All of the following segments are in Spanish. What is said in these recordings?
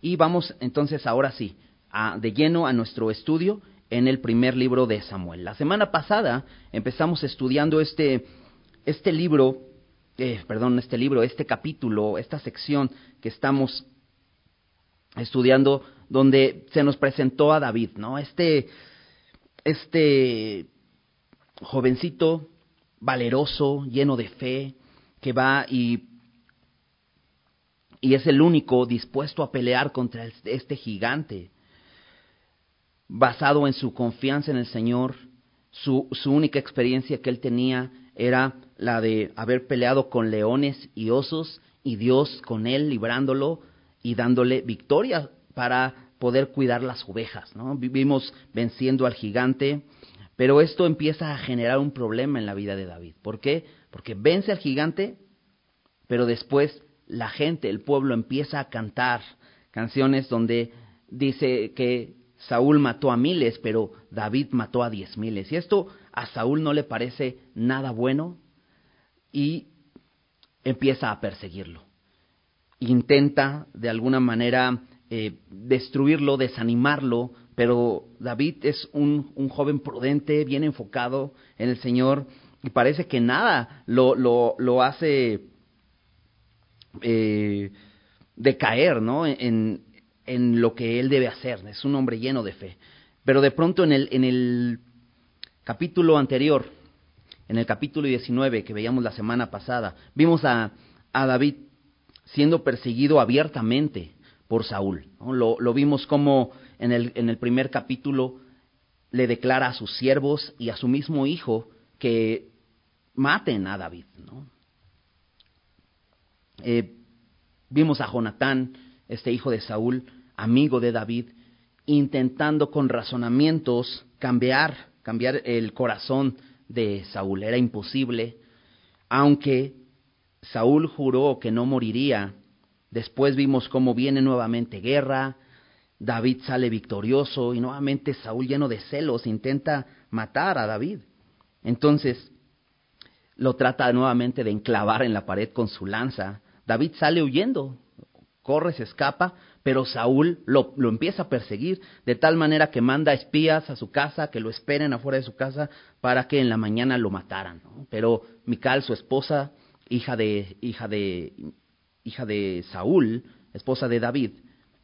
y vamos entonces ahora sí, a, de lleno a nuestro estudio en el primer libro de Samuel. La semana pasada empezamos estudiando este, este libro, eh, perdón, este libro, este capítulo, esta sección que estamos estudiando donde se nos presentó a David, ¿no? Este, este jovencito valeroso, lleno de fe, que va y, y es el único dispuesto a pelear contra este gigante, basado en su confianza en el Señor, su, su única experiencia que él tenía era la de haber peleado con leones y osos y Dios con él librándolo y dándole victoria para poder cuidar las ovejas. ¿no? Vivimos venciendo al gigante, pero esto empieza a generar un problema en la vida de David. ¿Por qué? Porque vence al gigante, pero después la gente, el pueblo empieza a cantar canciones donde dice que Saúl mató a miles, pero David mató a diez miles. Y esto a Saúl no le parece nada bueno y empieza a perseguirlo. Intenta de alguna manera eh, destruirlo, desanimarlo, pero David es un, un, joven prudente, bien enfocado en el Señor, y parece que nada lo, lo, lo hace eh, decaer ¿no? en, en lo que él debe hacer. Es un hombre lleno de fe. Pero de pronto en el, en el capítulo anterior, en el capítulo 19 que veíamos la semana pasada, vimos a, a David siendo perseguido abiertamente por Saúl. Lo, lo, vimos como en el, en el primer capítulo le declara a sus siervos y a su mismo hijo que maten a David. ¿no? Eh, vimos a Jonatán, este hijo de Saúl, amigo de David, intentando con razonamientos cambiar, cambiar el corazón de Saúl. Era imposible, aunque Saúl juró que no moriría Después vimos cómo viene nuevamente guerra, David sale victorioso y nuevamente Saúl lleno de celos intenta matar a David. Entonces lo trata nuevamente de enclavar en la pared con su lanza. David sale huyendo, corre, se escapa, pero Saúl lo, lo, empieza a perseguir de tal manera que manda espías a su casa, que lo esperen afuera de su casa para que en la mañana lo mataran. Pero Mical, su esposa, hija de, hija de hija de Saúl, esposa de David,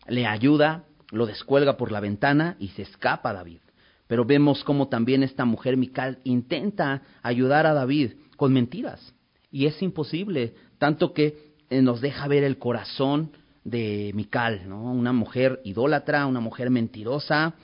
le ayuda, lo descuelga por la ventana y se escapa David. Pero vemos cómo también esta mujer Mical intenta ayudar a David con mentiras. Y es imposible, tanto que nos deja ver el corazón de Mical, ¿no? Una mujer idólatra, una mujer mentirosa.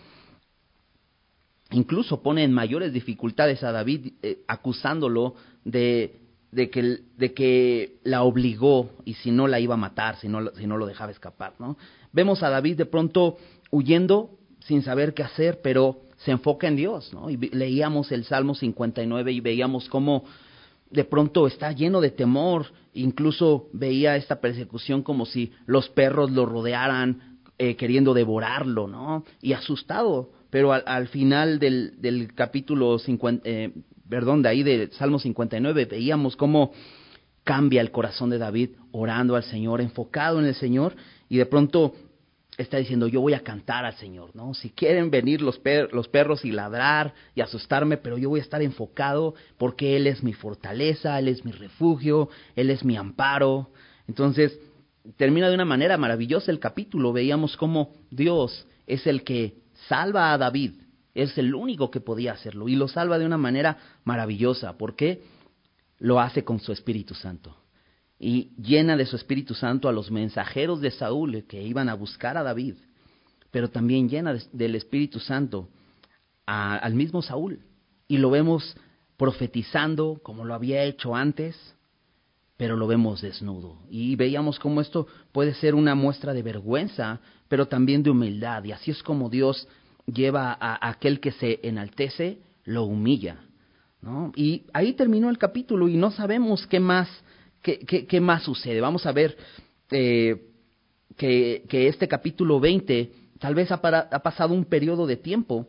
Incluso pone en mayores dificultades a David eh, acusándolo de de que, de que la obligó y si no la iba a matar, si no, si no lo dejaba escapar, ¿no? Vemos a David de pronto huyendo sin saber qué hacer, pero se enfoca en Dios, ¿no? Y leíamos el Salmo 59 y veíamos cómo de pronto está lleno de temor, incluso veía esta persecución como si los perros lo rodearan eh, queriendo devorarlo, ¿no? Y asustado, pero al, al final del, del capítulo 50, eh, perdón, de ahí de Salmo 59, veíamos cómo cambia el corazón de David orando al Señor, enfocado en el Señor, y de pronto está diciendo, yo voy a cantar al Señor, ¿no? Si quieren venir los, los perros y ladrar y asustarme, pero yo voy a estar enfocado porque Él es mi fortaleza, Él es mi refugio, Él es mi amparo. Entonces, termina de una manera maravillosa el capítulo. Veíamos cómo Dios es el que salva a David es el único que podía hacerlo y lo salva de una manera maravillosa. ¿Por qué? Lo hace con su Espíritu Santo. Y llena de su Espíritu Santo a los mensajeros de Saúl que iban a buscar a David, pero también llena del Espíritu Santo al mismo Saúl. Y lo vemos profetizando como lo había hecho antes, pero lo vemos desnudo. Y veíamos cómo esto puede ser una muestra de vergüenza, pero también de humildad. Y así es como Dios lleva a, aquel que se enaltece, lo humilla. ¿no? Y ahí terminó el capítulo y no sabemos qué más, qué, más sucede. Vamos a ver eh, que, este capítulo 20 tal vez ha, para, ha pasado un periodo de tiempo,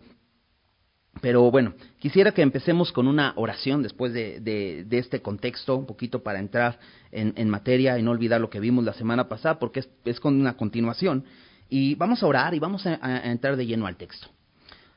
pero bueno, quisiera que empecemos con una oración después de, este contexto, un poquito para entrar en, materia y no olvidar lo que vimos la semana pasada, porque es, con una continuación. Y vamos a orar y vamos a entrar de lleno al texto.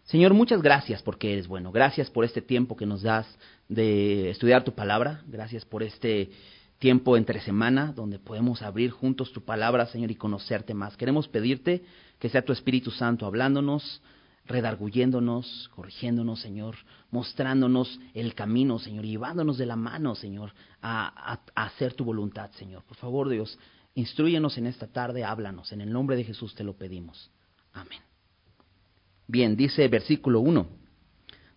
Señor, muchas gracias porque eres bueno. Gracias por este tiempo que nos das de estudiar tu palabra. Gracias por este tiempo entre semana donde podemos abrir juntos tu palabra, Señor, y conocerte más. Queremos pedirte que sea tu Espíritu Santo hablándonos, redarguyéndonos, corrigiéndonos, Señor, mostrándonos el camino, Señor, llevándonos de la mano, Señor, a, hacer tu voluntad, Señor. Por favor, Dios, instruyenos en esta tarde, háblanos. En el nombre de Jesús te lo pedimos. Amén. Bien, dice versículo 1.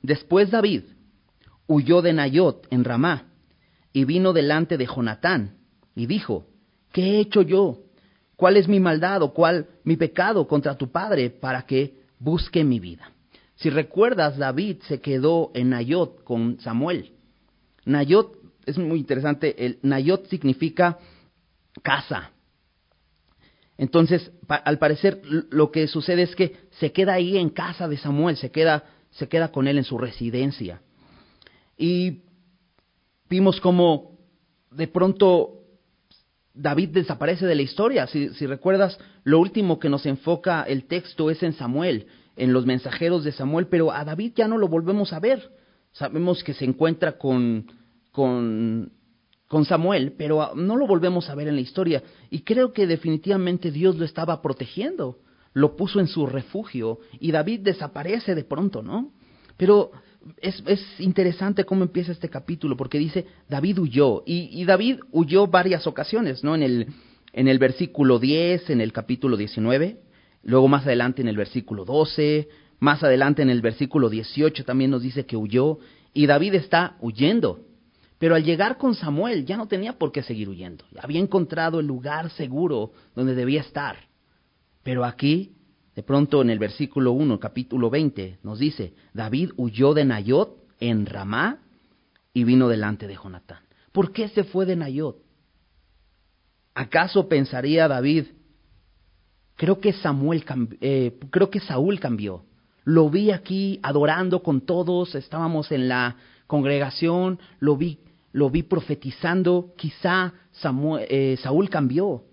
Después David huyó de Nayot en Ramá y vino delante de Jonatán y dijo, ¿qué he hecho yo? ¿Cuál es mi maldad o cuál mi pecado contra tu padre para que busque mi vida? Si recuerdas, David se quedó en Nayot con Samuel. Nayot es muy interesante, el Nayot significa casa. Entonces, al parecer, lo que sucede es que se queda ahí en casa de Samuel, se queda, se queda con él en su residencia. Y vimos como de pronto David desaparece de la historia. Si, si, recuerdas, lo último que nos enfoca el texto es en Samuel, en los mensajeros de Samuel, pero a David ya no lo volvemos a ver. Sabemos que se encuentra con, con con Samuel, pero no lo volvemos a ver en la historia. Y creo que definitivamente Dios lo estaba protegiendo, lo puso en su refugio y David desaparece de pronto, ¿no? Pero es, es interesante cómo empieza este capítulo, porque dice, David huyó, y, David huyó varias ocasiones, ¿no? En el, en el versículo 10, en el capítulo 19, luego más adelante en el versículo 12, más adelante en el versículo 18 también nos dice que huyó, y David está huyendo, pero al llegar con Samuel ya no tenía por qué seguir huyendo. Había encontrado el lugar seguro donde debía estar. Pero aquí, de pronto en el versículo 1, capítulo 20, nos dice, David huyó de Nayot en Ramá y vino delante de Jonatán. ¿Por qué se fue de Nayot? ¿Acaso pensaría David, creo que Samuel, eh, creo que Saúl cambió? Lo vi aquí adorando con todos, estábamos en la congregación, lo vi lo vi profetizando, quizá eh, Saúl cambió.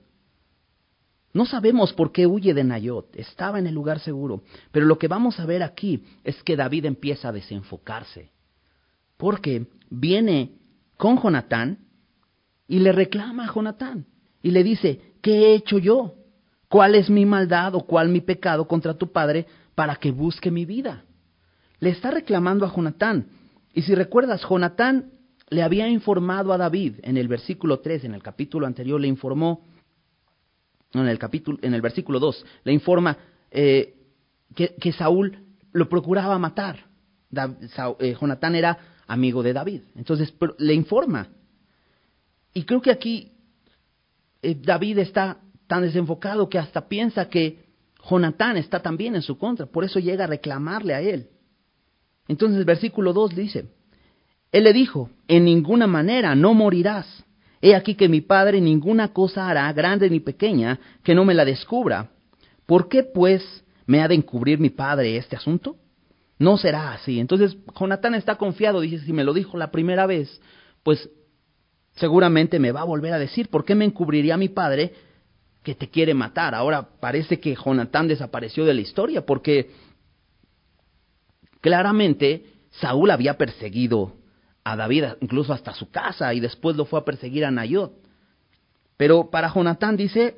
No sabemos por qué huye de Nayot, estaba en el lugar seguro, pero lo que vamos a ver aquí es que David empieza a desenfocarse, porque viene con Jonatán y le reclama a Jonatán y le dice, ¿qué he hecho yo? ¿Cuál es mi maldad o cuál mi pecado contra tu padre para que busque mi vida? Le está reclamando a Jonatán. Y si recuerdas, Jonatán le había informado a David en el versículo 3, en el capítulo anterior le informó, en el, capítulo, en el versículo 2, le informa eh, que, Saúl lo procuraba matar. Eh, Jonatán era amigo de David, entonces le informa. Y creo que aquí eh, David está tan desenfocado que hasta piensa que Jonatán está también en su contra, por eso llega a reclamarle a él. Entonces el versículo 2 dice, él le dijo, en ninguna manera no morirás. He aquí que mi padre ninguna cosa hará, grande ni pequeña, que no me la descubra. ¿Por qué, pues, me ha de encubrir mi padre este asunto? No será así. Entonces, Jonatán está confiado, dice, si me lo dijo la primera vez, pues seguramente me va a volver a decir, ¿por qué me encubriría mi padre que te quiere matar? Ahora parece que Jonatán desapareció de la historia, porque claramente Saúl había perseguido a David incluso hasta su casa y después lo fue a perseguir a Nayot. Pero para Jonatán dice,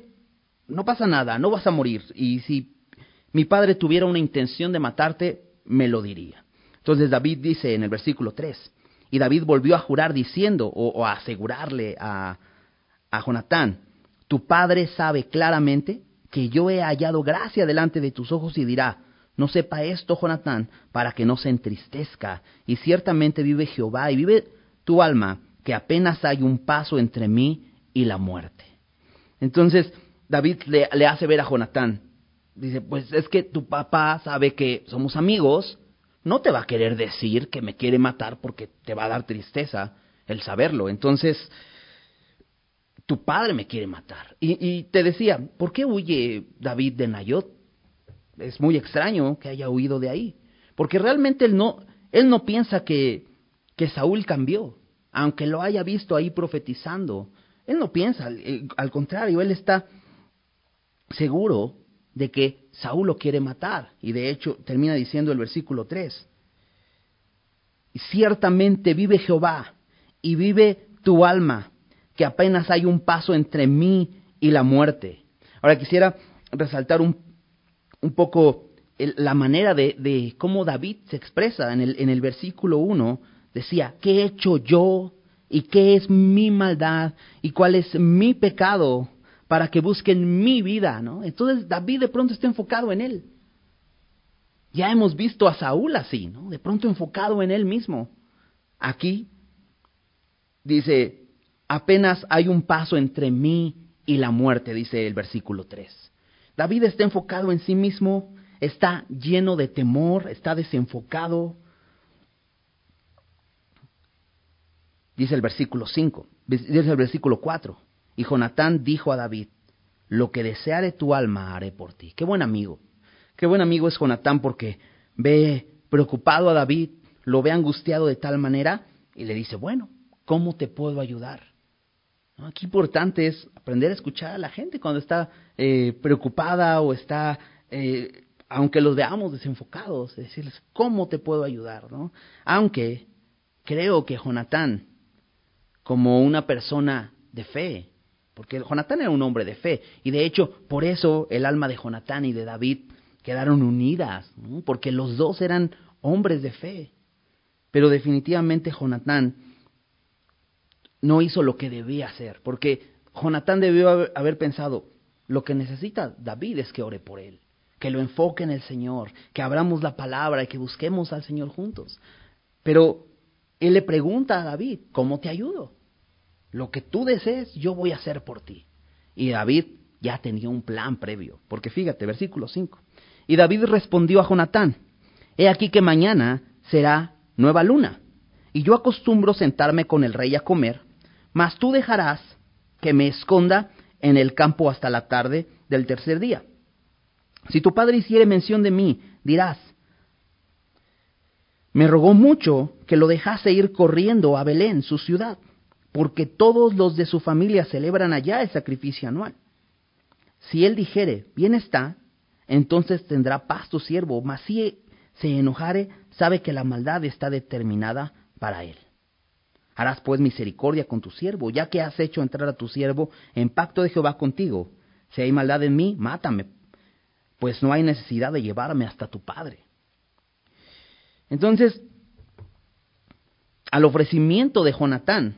no pasa nada, no vas a morir y si mi padre tuviera una intención de matarte, me lo diría. Entonces David dice en el versículo 3, y David volvió a jurar diciendo o, a asegurarle a, a Jonatán, tu padre sabe claramente que yo he hallado gracia delante de tus ojos y dirá, no sepa esto, Jonatán, para que no se entristezca. Y ciertamente vive Jehová y vive tu alma, que apenas hay un paso entre mí y la muerte. Entonces David le, hace ver a Jonatán, dice, pues es que tu papá sabe que somos amigos, no te va a querer decir que me quiere matar porque te va a dar tristeza el saberlo. Entonces, tu padre me quiere matar. Y, y te decía, ¿por qué huye David de Nayot? Es muy extraño que haya huido de ahí, porque realmente él no, él no piensa que, que Saúl cambió, aunque lo haya visto ahí profetizando. Él no piensa, al, contrario, él está seguro de que Saúl lo quiere matar. Y de hecho termina diciendo el versículo 3. Ciertamente vive Jehová y vive tu alma, que apenas hay un paso entre mí y la muerte. Ahora quisiera resaltar un, un poco la manera de, de, cómo David se expresa en el, en el versículo 1. Decía, ¿qué he hecho yo? ¿Y qué es mi maldad? ¿Y cuál es mi pecado? Para que busquen mi vida, ¿no? Entonces David de pronto está enfocado en él. Ya hemos visto a Saúl así, ¿no? De pronto enfocado en él mismo. Aquí dice, apenas hay un paso entre mí y la muerte, dice el versículo 3. David está enfocado en sí mismo, está lleno de temor, está desenfocado. Dice el versículo 5, dice el versículo 4. Y Jonatán dijo a David, lo que deseare tu alma haré por ti. Qué buen amigo. Qué buen amigo es Jonatán porque ve preocupado a David, lo ve angustiado de tal manera y le dice, bueno, ¿cómo te puedo ayudar? Aquí importante es aprender a escuchar a la gente cuando está eh, preocupada o está, eh, aunque los veamos desenfocados, decirles, ¿cómo te puedo ayudar? ¿no? Aunque creo que Jonatán, como una persona de fe, porque Jonatán era un hombre de fe, y de hecho por eso el alma de Jonatán y de David quedaron unidas, porque los dos eran hombres de fe. Pero definitivamente Jonatán no hizo lo que debía hacer, porque Jonatán debió haber pensado, lo que necesita David es que ore por él, que lo enfoque en el Señor, que abramos la palabra y que busquemos al Señor juntos. Pero él le pregunta a David, ¿cómo te ayudo? Lo que tú desees, yo voy a hacer por ti. Y David ya tenía un plan previo, porque fíjate, versículo 5. Y David respondió a Jonatán, He aquí que mañana será nueva luna, y yo acostumbro sentarme con el rey a comer, mas tú dejarás que me esconda en el campo hasta la tarde del tercer día. Si tu padre hiciere mención de mí, dirás, me rogó mucho que lo dejase ir corriendo a Belén, su ciudad, porque todos los de su familia celebran allá el sacrificio anual. Si él dijere, bien está, entonces tendrá paz tu siervo, mas si se enojare, sabe que la maldad está determinada para él. Harás pues misericordia con tu siervo, ya que has hecho entrar a tu siervo en pacto de Jehová contigo. Si hay maldad en mí, mátame, pues no hay necesidad de llevarme hasta tu padre. Entonces, al ofrecimiento de Jonatán,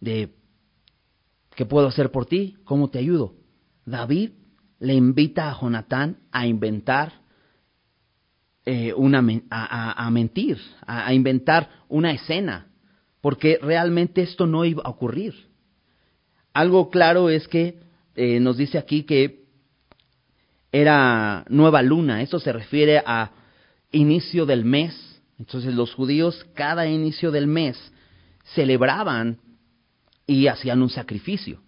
de ¿qué puedo hacer por ti? ¿Cómo te ayudo? David le invita a Jonatán a inventar eh, una, a, mentir, a, inventar una escena, porque realmente esto no iba a ocurrir. Algo claro es que eh, nos dice aquí que era nueva luna, esto se refiere a inicio del mes. Entonces los judíos cada inicio del mes celebraban y hacían un sacrificio.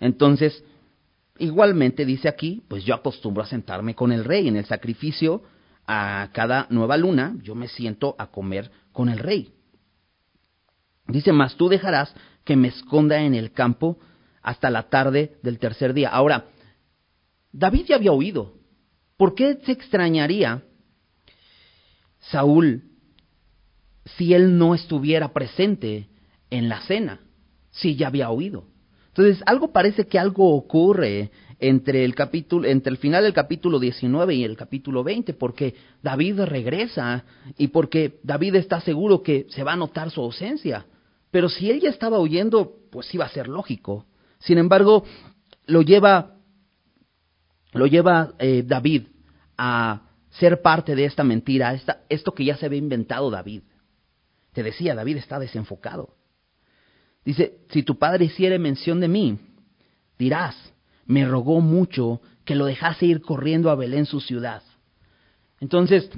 Entonces, Igualmente dice aquí, pues yo acostumbro a sentarme con el rey en el sacrificio a cada nueva luna, yo me siento a comer con el rey. Dice, mas tú dejarás que me esconda en el campo hasta la tarde del tercer día. Ahora, David ya había oído. ¿Por qué se extrañaría Saúl si él no estuviera presente en la cena? Si ya había oído. Entonces, algo parece que algo ocurre entre el capítulo, entre el final del capítulo 19 y el capítulo 20, porque David regresa y porque David está seguro que se va a notar su ausencia. Pero si él ya estaba huyendo, pues iba a ser lógico. Sin embargo, lo lleva, lo lleva eh, David a ser parte de esta mentira, esta, esto que ya se había inventado David. Te decía, David está desenfocado. Dice, si tu padre hiciere mención de mí, dirás, me rogó mucho que lo dejase ir corriendo a Belén, su ciudad. Entonces,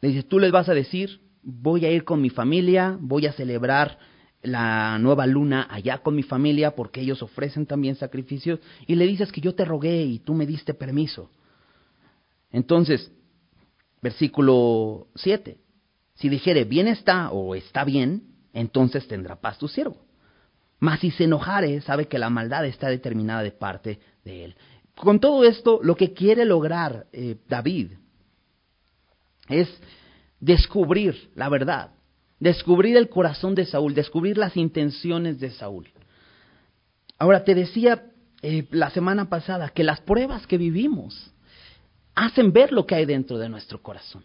le dices, tú les vas a decir, voy a ir con mi familia, voy a celebrar la nueva luna allá con mi familia porque ellos ofrecen también sacrificios y le dices que yo te rogué y tú me diste permiso. Entonces, versículo 7, si dijere bien está o está bien, entonces tendrá paz tu siervo. Mas si se enojare, sabe que la maldad está determinada de parte de él. Con todo esto, lo que quiere lograr eh, David es descubrir la verdad, descubrir el corazón de Saúl, descubrir las intenciones de Saúl. Ahora, te decía eh, la semana pasada que las pruebas que vivimos hacen ver lo que hay dentro de nuestro corazón.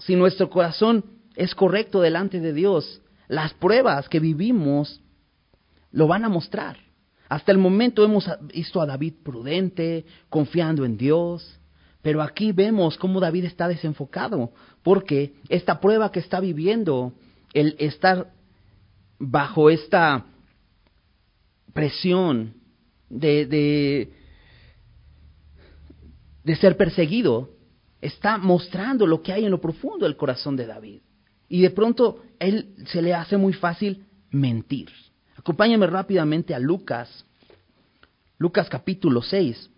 Si nuestro corazón es correcto delante de Dios, las pruebas que vivimos lo van a mostrar. Hasta el momento hemos visto a David prudente, confiando en Dios, pero aquí vemos cómo David está desenfocado, porque esta prueba que está viviendo, el estar bajo esta presión de, de, de ser perseguido, está mostrando lo que hay en lo profundo del corazón de David. Y de pronto él se le hace muy fácil mentir. Acompáñame rápidamente a Lucas, Lucas capítulo 6,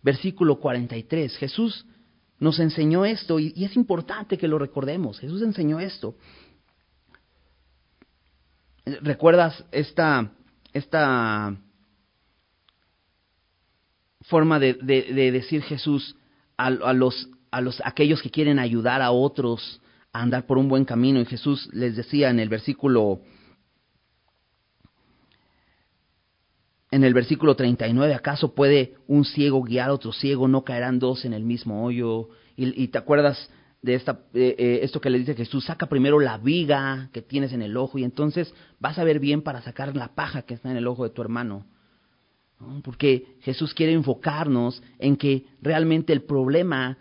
versículo 43. Jesús nos enseñó esto y, es importante que lo recordemos. Jesús enseñó esto. ¿Recuerdas esta, esta forma de, de, decir Jesús a, a, los, a los aquellos que quieren ayudar a otros a andar por un buen camino? Y Jesús les decía en el versículo en el versículo 39, ¿acaso puede un ciego guiar a otro ciego? ¿No caerán dos en el mismo hoyo? Y, te acuerdas de esta, eh, esto que le dice Jesús, saca primero la viga que tienes en el ojo y entonces vas a ver bien para sacar la paja que está en el ojo de tu hermano. Porque Jesús quiere enfocarnos en que realmente el problema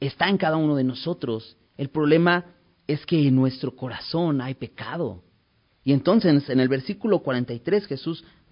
está en cada uno de nosotros. El problema es que en nuestro corazón hay pecado. Y entonces en el versículo 43 Jesús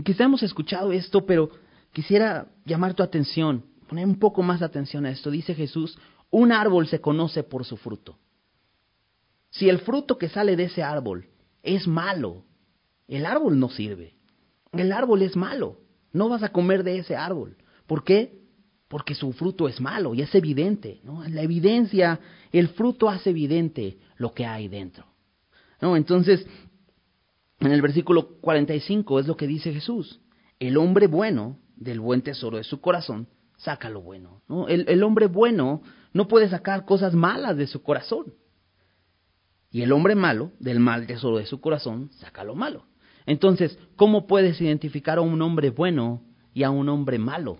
Quizá hemos escuchado esto, pero quisiera llamar tu atención, poner un poco más de atención a esto. Dice Jesús, un árbol se conoce por su fruto. Si el fruto que sale de ese árbol es malo, el árbol no sirve. El árbol es malo. No vas a comer de ese árbol. ¿Por qué? Porque su fruto es malo y es evidente. ¿no? La evidencia, el fruto hace evidente lo que hay dentro. Entonces, en el versículo 45 es lo que dice Jesús. El hombre bueno, del buen tesoro de su corazón, saca lo bueno. ¿no? El, el hombre bueno no puede sacar cosas malas de su corazón. Y el hombre malo, del mal tesoro de su corazón, saca lo malo. Entonces, ¿cómo puedes identificar a un hombre bueno y a un hombre malo?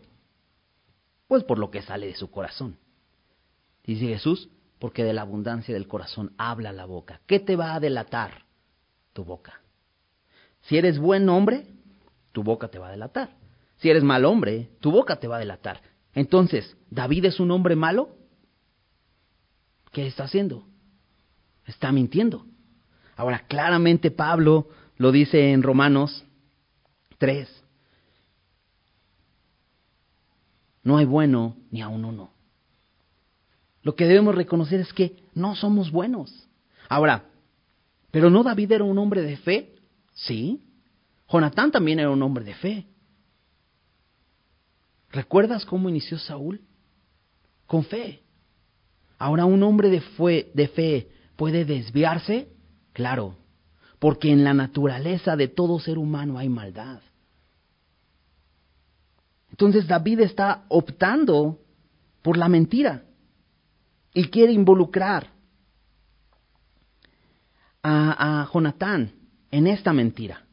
Pues por lo que sale de su corazón. Dice Jesús, porque de la abundancia del corazón habla la boca. ¿Qué te va a delatar? Tu boca. Si eres buen hombre, tu boca te va a delatar. Si eres mal hombre, tu boca te va a delatar. Entonces, ¿David es un hombre malo? ¿Qué está haciendo? Está mintiendo. Ahora, claramente Pablo lo dice en Romanos 3. No hay bueno ni a uno. Lo que debemos reconocer es que no somos buenos. Ahora, ¿pero no David era un hombre de fe? Sí. Jonatán también era un hombre de fe. ¿Recuerdas cómo inició Saúl? Con fe. Ahora, ¿un hombre de, de fe puede desviarse? Claro, porque en la naturaleza de todo ser humano hay maldad. Entonces David está optando por la mentira y quiere involucrar a, a Jonatán en esta mentira.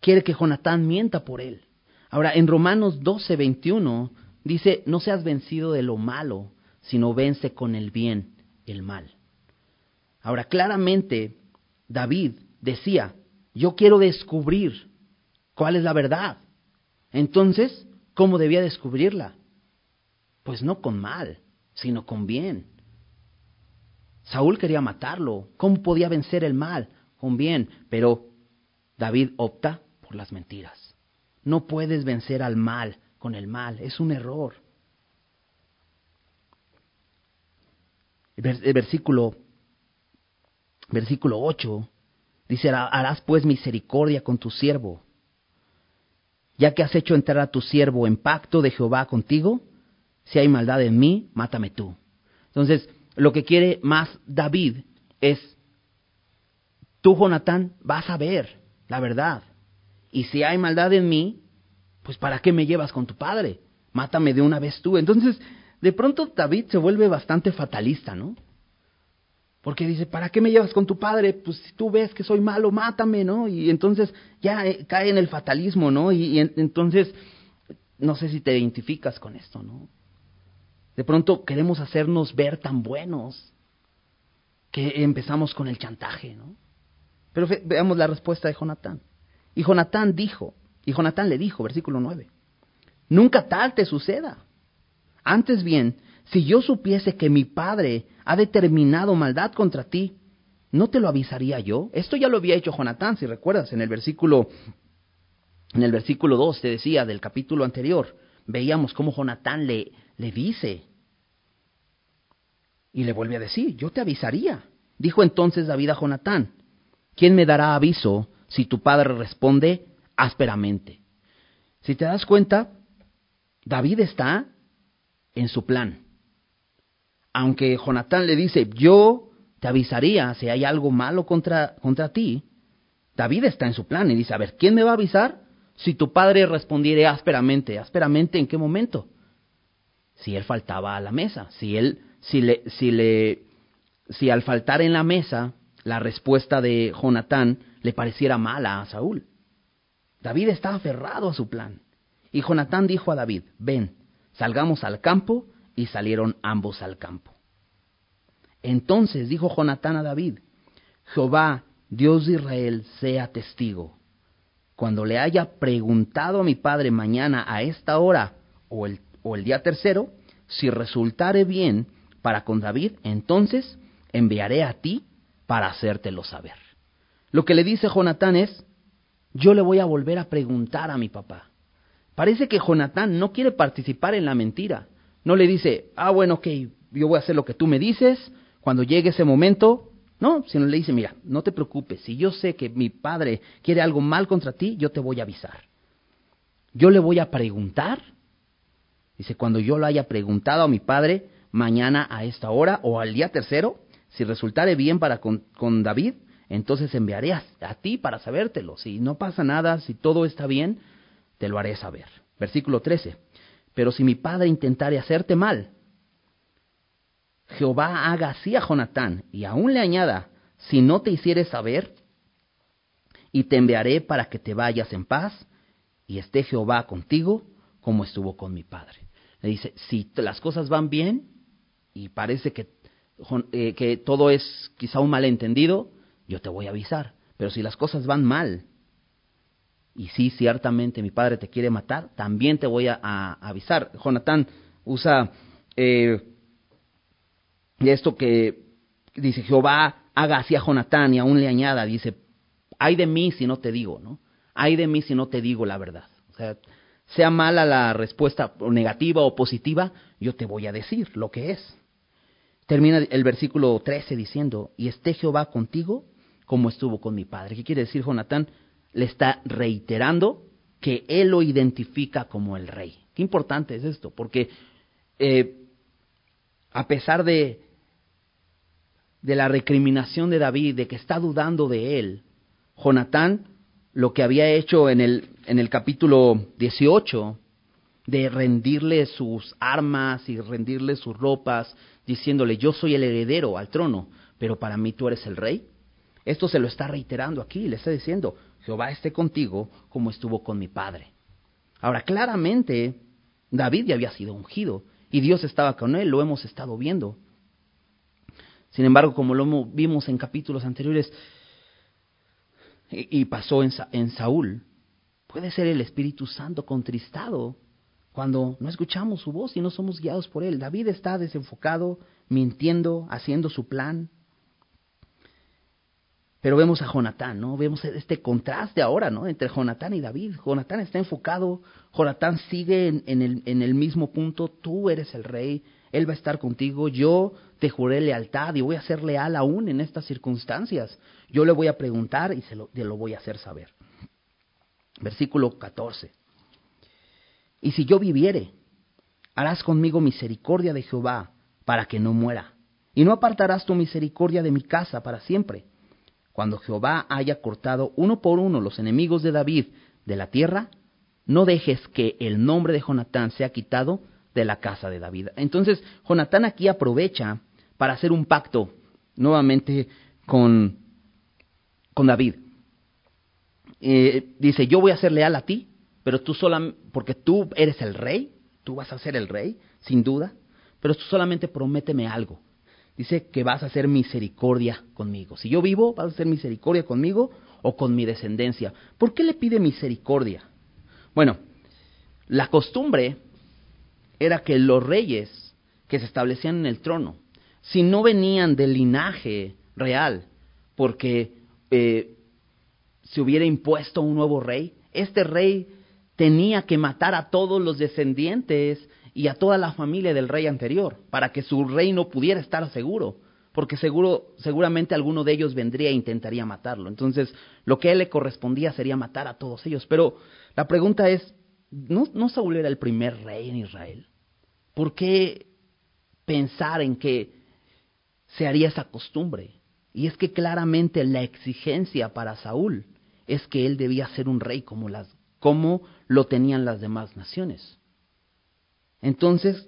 Quiere que Jonatán mienta por él. Ahora, en Romanos 12, 21 dice, no seas vencido de lo malo, sino vence con el bien el mal. Ahora, claramente, David decía, yo quiero descubrir cuál es la verdad. Entonces, ¿cómo debía descubrirla? Pues no con mal, sino con bien. Saúl quería matarlo. ¿Cómo podía vencer el mal? Con bien, pero David opta por las mentiras. No puedes vencer al mal con el mal, es un error. El versículo, versículo 8 dice, harás pues misericordia con tu siervo, ya que has hecho entrar a tu siervo en pacto de Jehová contigo, si hay maldad en mí, mátame tú. Entonces, lo que quiere más David es, tú, Jonatán, vas a ver la verdad. Y si hay maldad en mí, pues ¿para qué me llevas con tu padre? Mátame de una vez tú. Entonces, de pronto David se vuelve bastante fatalista, ¿no? Porque dice, ¿para qué me llevas con tu padre? Pues si tú ves que soy malo, mátame, ¿no? Y entonces ya eh, cae en el fatalismo, ¿no? Y, entonces, no sé si te identificas con esto, ¿no? De pronto queremos hacernos ver tan buenos que empezamos con el chantaje, ¿no? Pero veamos la respuesta de Jonatán. Y Jonatán dijo, y Jonatán le dijo, versículo 9, nunca tal te suceda. Antes bien, si yo supiese que mi padre ha determinado maldad contra ti, ¿no te lo avisaría yo? Esto ya lo había hecho Jonatán, si recuerdas, en el versículo en el versículo 2 te decía del capítulo anterior, veíamos cómo Jonatán le, le dice y le vuelve a decir, yo te avisaría. Dijo entonces David a Jonatán, ¿quién me dará aviso si tu padre responde ásperamente? Si te das cuenta, David está en su plan. Aunque Jonatán le dice, yo te avisaría si hay algo malo contra, contra ti, David está en su plan y dice, a ver, ¿quién me va a avisar? Si tu padre respondiere ásperamente, ásperamente en qué momento? Si él faltaba a la mesa, si él, si le, si le, si al faltar en la mesa la respuesta de Jonatán le pareciera mala a Saúl. David está aferrado a su plan. Y Jonatán dijo a David, ven, salgamos al campo, y salieron ambos al campo. Entonces dijo Jonatán a David, Jehová, Dios de Israel, sea testigo. Cuando le haya preguntado a mi padre mañana a esta hora o el, o el día tercero, si resultare bien para con David, entonces enviaré a ti para hacértelo saber. Lo que le dice Jonatán es, yo le voy a volver a preguntar a mi papá. Parece que Jonatán no quiere participar en la mentira. No le dice, ah, bueno, ok, yo voy a hacer lo que tú me dices, cuando llegue ese momento, no, sino le dice, mira, no te preocupes, si yo sé que mi padre quiere algo mal contra ti, yo te voy a avisar. Yo le voy a preguntar, dice, cuando yo lo haya preguntado a mi padre, mañana a esta hora o al día tercero, si resultare bien para con, David, entonces enviaré a, ti para sabértelo. Si no pasa nada, si todo está bien, te lo haré saber. Versículo 13. Pero si mi padre intentare hacerte mal, Jehová haga así a Jonatán y aún le añada, si no te hicieres saber, y te enviaré para que te vayas en paz, y esté Jehová contigo como estuvo con mi padre. Le dice, si las cosas van bien, y parece que, eh, que todo es quizá un malentendido, yo te voy a avisar. Pero si las cosas van mal, y sí, ciertamente mi padre te quiere matar, también te voy a, avisar. Jonatán usa eh, esto que dice Jehová haga así a Jonatán y aún le añada, dice, hay de mí si no te digo, ¿no? Hay de mí si no te digo la verdad. O sea, sea mala la respuesta negativa o positiva, yo te voy a decir lo que es. Termina el versículo 13 diciendo, y esté Jehová contigo como estuvo con mi padre. ¿Qué quiere decir Jonatán? le está reiterando que él lo identifica como el rey. Qué importante es esto, porque eh, a pesar de, de la recriminación de David, de que está dudando de él, Jonatán lo que había hecho en el, en el capítulo 18, de rendirle sus armas y rendirle sus ropas, diciéndole, yo soy el heredero al trono, pero para mí tú eres el rey. Esto se lo está reiterando aquí, le está diciendo, Jehová esté contigo como estuvo con mi padre. Ahora, claramente, David ya había sido ungido y Dios estaba con él, lo hemos estado viendo. Sin embargo, como lo vimos en capítulos anteriores y pasó en, en Saúl, puede ser el Espíritu Santo contristado cuando no escuchamos su voz y no somos guiados por él. David está desenfocado, mintiendo, haciendo su plan. Pero vemos a Jonatán, ¿no? Vemos este contraste ahora, ¿no? Entre Jonatán y David. Jonatán está enfocado, Jonatán sigue en, el, mismo punto, tú eres el rey, él va a estar contigo, yo te juré lealtad y voy a ser leal aún en estas circunstancias. Yo le voy a preguntar y se lo, lo voy a hacer saber. Versículo 14. Y si yo viviere, harás conmigo misericordia de Jehová para que no muera, y no apartarás tu misericordia de mi casa para siempre cuando Jehová haya cortado uno por uno los enemigos de David de la tierra, no dejes que el nombre de Jonatán sea quitado de la casa de David. Entonces, Jonatán aquí aprovecha para hacer un pacto nuevamente con, con David. Eh, dice, yo voy a ser leal a ti, pero tú solamente, porque tú eres el rey, tú vas a ser el rey, sin duda, pero tú solamente prométeme algo dice que vas a hacer misericordia conmigo. Si yo vivo, vas a hacer misericordia conmigo o con mi descendencia. ¿Por qué le pide misericordia? Bueno, la costumbre era que los reyes que se establecían en el trono, si no venían del linaje real, porque eh, se hubiera impuesto un nuevo rey, este rey tenía que matar a todos los descendientes y a toda la familia del rey anterior, para que su reino pudiera estar seguro, porque seguro, seguramente alguno de ellos vendría e intentaría matarlo. Entonces, lo que a él le correspondía sería matar a todos ellos. Pero la pregunta es, ¿no, no Saúl era el primer rey en Israel? ¿Por qué pensar en que se haría esa costumbre? Y es que claramente la exigencia para Saúl es que él debía ser un rey como, las, como lo tenían las demás naciones. Entonces,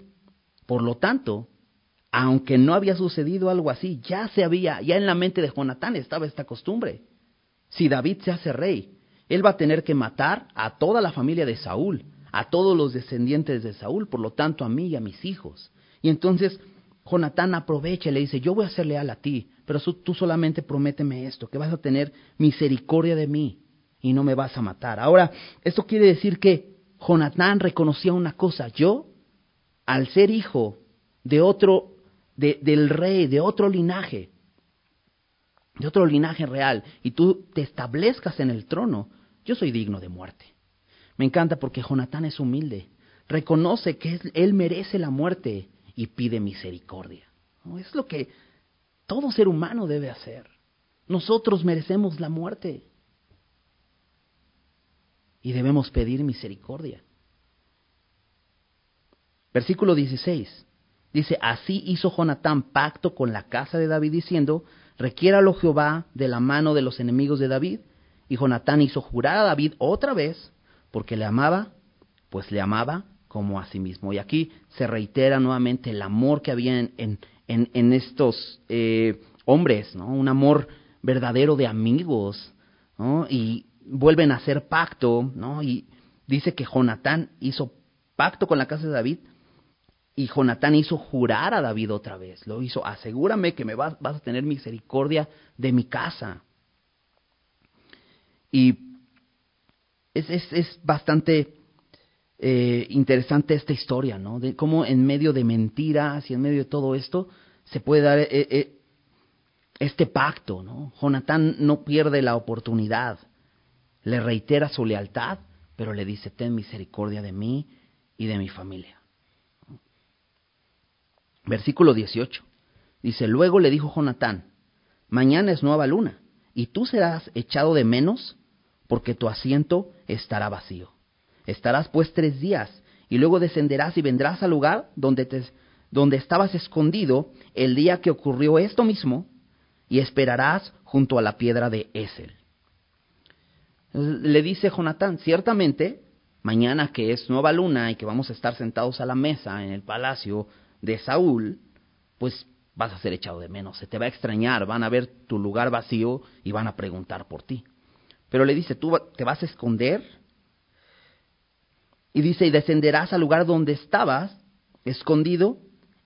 por lo tanto, aunque no había sucedido algo así, ya se había, ya en la mente de Jonatán estaba esta costumbre. Si David se hace rey, él va a tener que matar a toda la familia de Saúl, a todos los descendientes de Saúl, por lo tanto a mí y a mis hijos. Y entonces Jonatán aprovecha y le dice, yo voy a ser leal a ti, pero tú solamente prométeme esto, que vas a tener misericordia de mí y no me vas a matar. Ahora, esto quiere decir que Jonatán reconocía una cosa, yo al ser hijo de otro, de, del rey, de otro linaje, de otro linaje real, y tú te establezcas en el trono, yo soy digno de muerte. Me encanta porque Jonatán es humilde, reconoce que él merece la muerte y pide misericordia. Es lo que todo ser humano debe hacer. Nosotros merecemos la muerte y debemos pedir misericordia. Versículo 16. Dice, así hizo Jonatán pacto con la casa de David diciendo, requiéralo Jehová de la mano de los enemigos de David. Y Jonatán hizo jurar a David otra vez, porque le amaba, pues le amaba como a sí mismo. Y aquí se reitera nuevamente el amor que había en, en, en estos eh, hombres, ¿no? Un amor verdadero de amigos, ¿no? Y vuelven a hacer pacto, ¿no? Y dice que Jonatán hizo pacto con la casa de David y Jonatán hizo jurar a David otra vez, lo hizo, asegúrame que me vas, a tener misericordia de mi casa. Y es, es, es bastante eh, interesante esta historia, ¿no? De cómo en medio de mentiras y en medio de todo esto se puede dar eh, eh, este pacto, ¿no? Jonatán no pierde la oportunidad, le reitera su lealtad, pero le dice, ten misericordia de mí y de mi familia. Versículo 18. Dice, luego le dijo Jonatán, mañana es nueva luna, y tú serás echado de menos, porque tu asiento estará vacío. Estarás pues tres días, y luego descenderás y vendrás al lugar donde, te, donde estabas escondido el día que ocurrió esto mismo, y esperarás junto a la piedra de Esel. Le dice Jonatán, ciertamente, mañana que es nueva luna y que vamos a estar sentados a la mesa en el palacio de Saúl, pues vas a ser echado de menos, se te va a extrañar, van a ver tu lugar vacío y van a preguntar por ti. Pero le dice, tú te vas a esconder. Y dice, y descenderás al lugar donde estabas, escondido,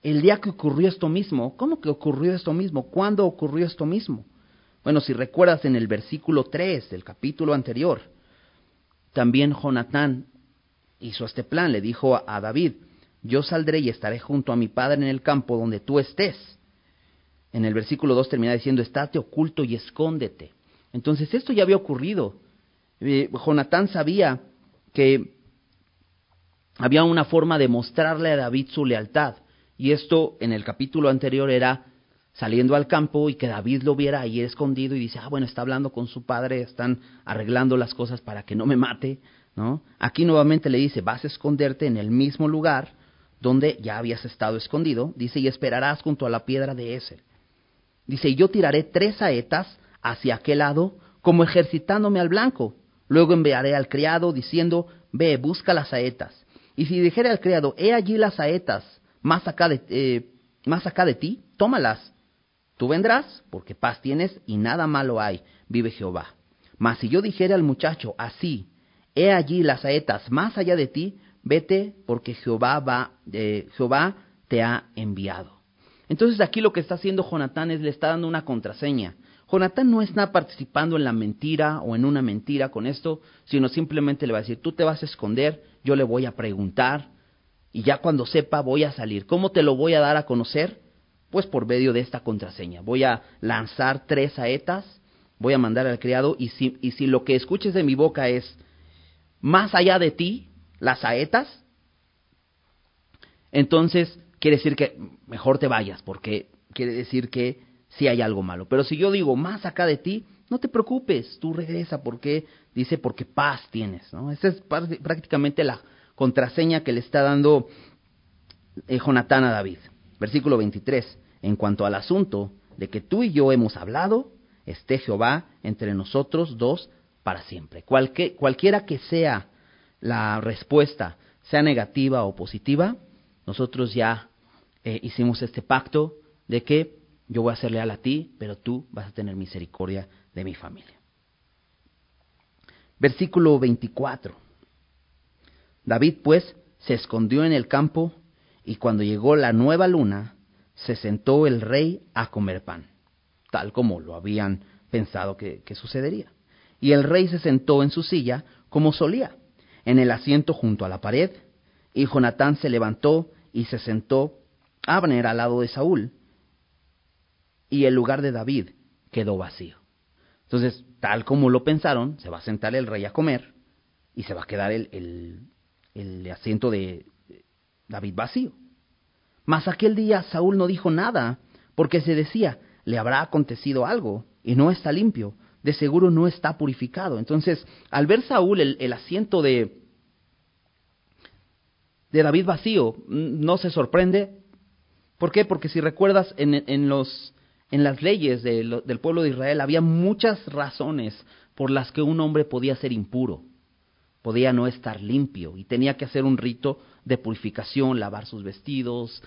el día que ocurrió esto mismo. ¿Cómo que ocurrió esto mismo? ¿Cuándo ocurrió esto mismo? Bueno, si recuerdas en el versículo 3 del capítulo anterior, también Jonatán hizo este plan, le dijo a David, yo saldré y estaré junto a mi Padre en el campo donde tú estés. En el versículo 2 termina diciendo, estate oculto y escóndete. Entonces esto ya había ocurrido. Eh, Jonatán sabía que había una forma de mostrarle a David su lealtad. Y esto en el capítulo anterior era saliendo al campo y que David lo viera ahí escondido y dice, ah, bueno, está hablando con su padre, están arreglando las cosas para que no me mate, ¿no? Aquí nuevamente le dice, vas a esconderte en el mismo lugar donde ya habías estado escondido, dice, y esperarás junto a la piedra de Eser. Dice, y yo tiraré tres saetas hacia aquel lado, como ejercitándome al blanco. Luego enviaré al criado diciendo, ve, busca las saetas. Y si dijere al criado, he allí las saetas, más acá de, eh, más acá de ti, tómalas. Tú vendrás, porque paz tienes y nada malo hay, vive Jehová. Mas si yo dijere al muchacho, así, he allí las saetas más allá de ti, vete, porque Jehová va, eh, Jehová te ha enviado. Entonces aquí lo que está haciendo Jonatán es le está dando una contraseña. Jonatán no está participando en la mentira o en una mentira con esto, sino simplemente le va a decir, tú te vas a esconder, yo le voy a preguntar y ya cuando sepa voy a salir. ¿Cómo te lo voy a dar a conocer? Pues por medio de esta contraseña. Voy a lanzar tres saetas, voy a mandar al criado y si, lo que escuches de mi boca es más allá de ti, las saetas, entonces quiere decir que mejor te vayas, porque quiere decir que si hay algo malo. Pero si yo digo más acá de ti, no te preocupes, tú regresa, porque dice porque paz tienes, ¿no? Esa es prácticamente la contraseña que le está dando eh, Jonatán a David. Versículo 23. En cuanto al asunto de que tú y yo hemos hablado, esté Jehová entre nosotros dos para siempre. cualquiera que sea la respuesta, sea negativa o positiva, nosotros ya eh, hicimos este pacto de que yo voy a ser leal a ti, pero tú vas a tener misericordia de mi familia. Versículo 24. David pues se escondió en el campo y cuando llegó la nueva luna, se sentó el rey a comer pan, tal como lo habían pensado que, sucedería. Y el rey se sentó en su silla como solía, en el asiento junto a la pared, y Jonatán se levantó y se sentó Abner al lado de Saúl, y el lugar de David quedó vacío. Entonces, tal como lo pensaron, se va a sentar el rey a comer y se va a quedar el, el, asiento de David vacío. Mas aquel día Saúl no dijo nada, porque se decía, le habrá acontecido algo y no está limpio, de seguro no está purificado. Entonces, al ver Saúl el, asiento de, de David vacío, no se sorprende. ¿Por qué? Porque si recuerdas en, en los en las leyes del pueblo de Israel había muchas razones por las que un hombre podía ser impuro, podía no estar limpio y tenía que hacer un rito de purificación, lavar sus vestidos,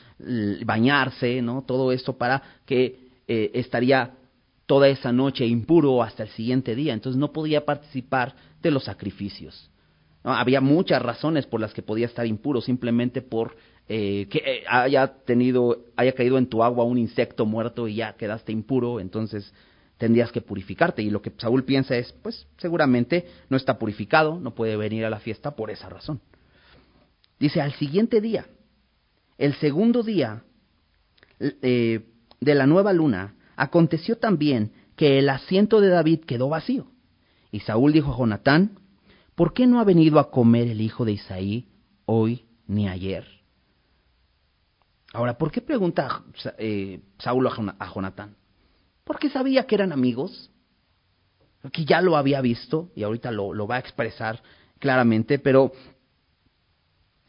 bañarse, ¿no? Todo esto para que eh, estaría toda esa noche impuro hasta el siguiente día. Entonces no podía participar de los sacrificios. Había muchas razones por las que podía estar impuro, simplemente por eh, que eh, haya tenido, haya caído en tu agua un insecto muerto y ya quedaste impuro, entonces tendrías que purificarte. Y lo que Saúl piensa es, pues seguramente no está purificado, no puede venir a la fiesta por esa razón. Dice, al siguiente día, el segundo día eh, de la nueva luna, aconteció también que el asiento de David quedó vacío. Y Saúl dijo a Jonatán, ¿por qué no ha venido a comer el hijo de Isaí hoy ni ayer? Ahora, ¿por qué pregunta eh, Saulo a Jonatán? Porque sabía que eran amigos, que ya lo había visto y ahorita lo, va a expresar claramente, pero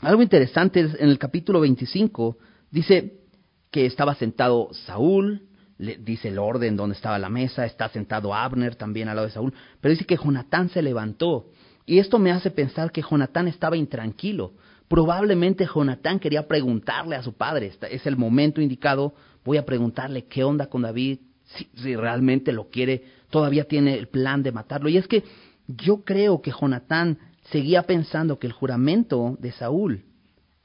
algo interesante es en el capítulo 25 dice que estaba sentado Saúl, le dice el orden donde estaba la mesa, está sentado Abner también al lado de Saúl, pero dice que Jonatán se levantó. Y esto me hace pensar que Jonatán estaba intranquilo, Probablemente Jonatán quería preguntarle a su padre, es el momento indicado, voy a preguntarle qué onda con David, si, realmente lo quiere, todavía tiene el plan de matarlo. Y es que yo creo que Jonatán seguía pensando que el juramento de Saúl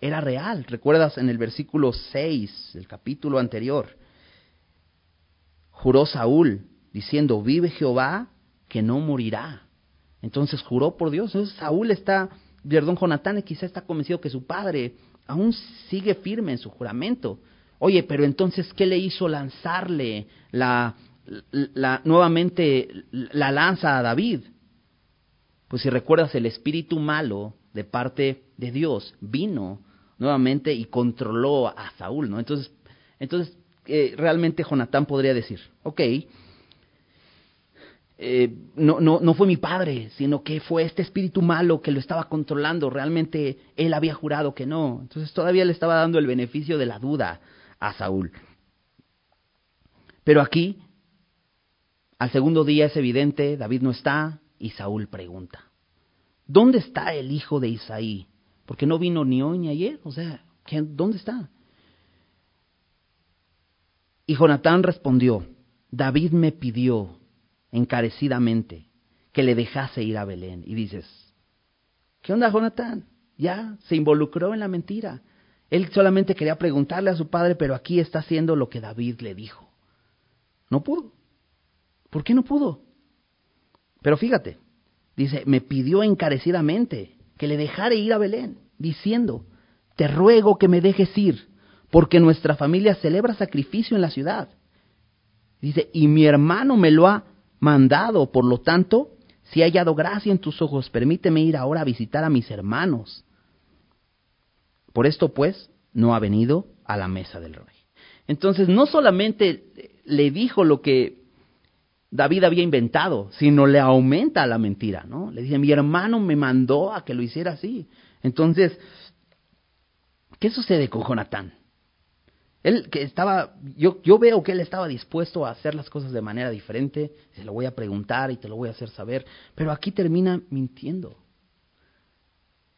era real. ¿Recuerdas en el versículo 6, el capítulo anterior? Juró Saúl diciendo, vive Jehová que no morirá. Entonces juró por Dios. Entonces Saúl está perdón, Jonatán quizá está convencido que su padre aún sigue firme en su juramento. Oye, pero entonces, ¿qué le hizo lanzarle la, la, nuevamente la lanza a David. Pues si recuerdas, el espíritu malo de parte de Dios vino nuevamente y controló a Saúl, ¿no? Entonces, entonces eh, realmente Jonatán podría decir, ok, eh, no, no, no fue mi padre, sino que fue este espíritu malo que lo estaba controlando. Realmente él había jurado que no. Entonces todavía le estaba dando el beneficio de la duda a Saúl. Pero aquí, al segundo día es evidente, David no está y Saúl pregunta, ¿dónde está el hijo de Isaí? Porque no vino ni hoy ni ayer. O sea, ¿dónde está? Y Jonatán respondió, David me pidió encarecidamente que le dejase ir a Belén. Y dices, ¿qué onda, Jonatán? Ya se involucró en la mentira. Él solamente quería preguntarle a su padre, pero aquí está haciendo lo que David le dijo. No pudo. ¿Por qué no pudo? Pero fíjate, dice, me pidió encarecidamente que le dejara ir a Belén, diciendo, te ruego que me dejes ir, porque nuestra familia celebra sacrificio en la ciudad. Dice, y mi hermano me lo ha mandado. Por lo tanto, si he hallado gracia en tus ojos, permíteme ir ahora a visitar a mis hermanos. Por esto, pues, no ha venido a la mesa del rey. Entonces, no solamente le dijo lo que David había inventado, sino le aumenta la mentira, ¿no? Le dice, mi hermano me mandó a que lo hiciera así. Entonces, ¿qué sucede con Jonatán? Él que estaba, yo, yo veo que él estaba dispuesto a hacer las cosas de manera diferente, se lo voy a preguntar y te lo voy a hacer saber, pero aquí termina mintiendo.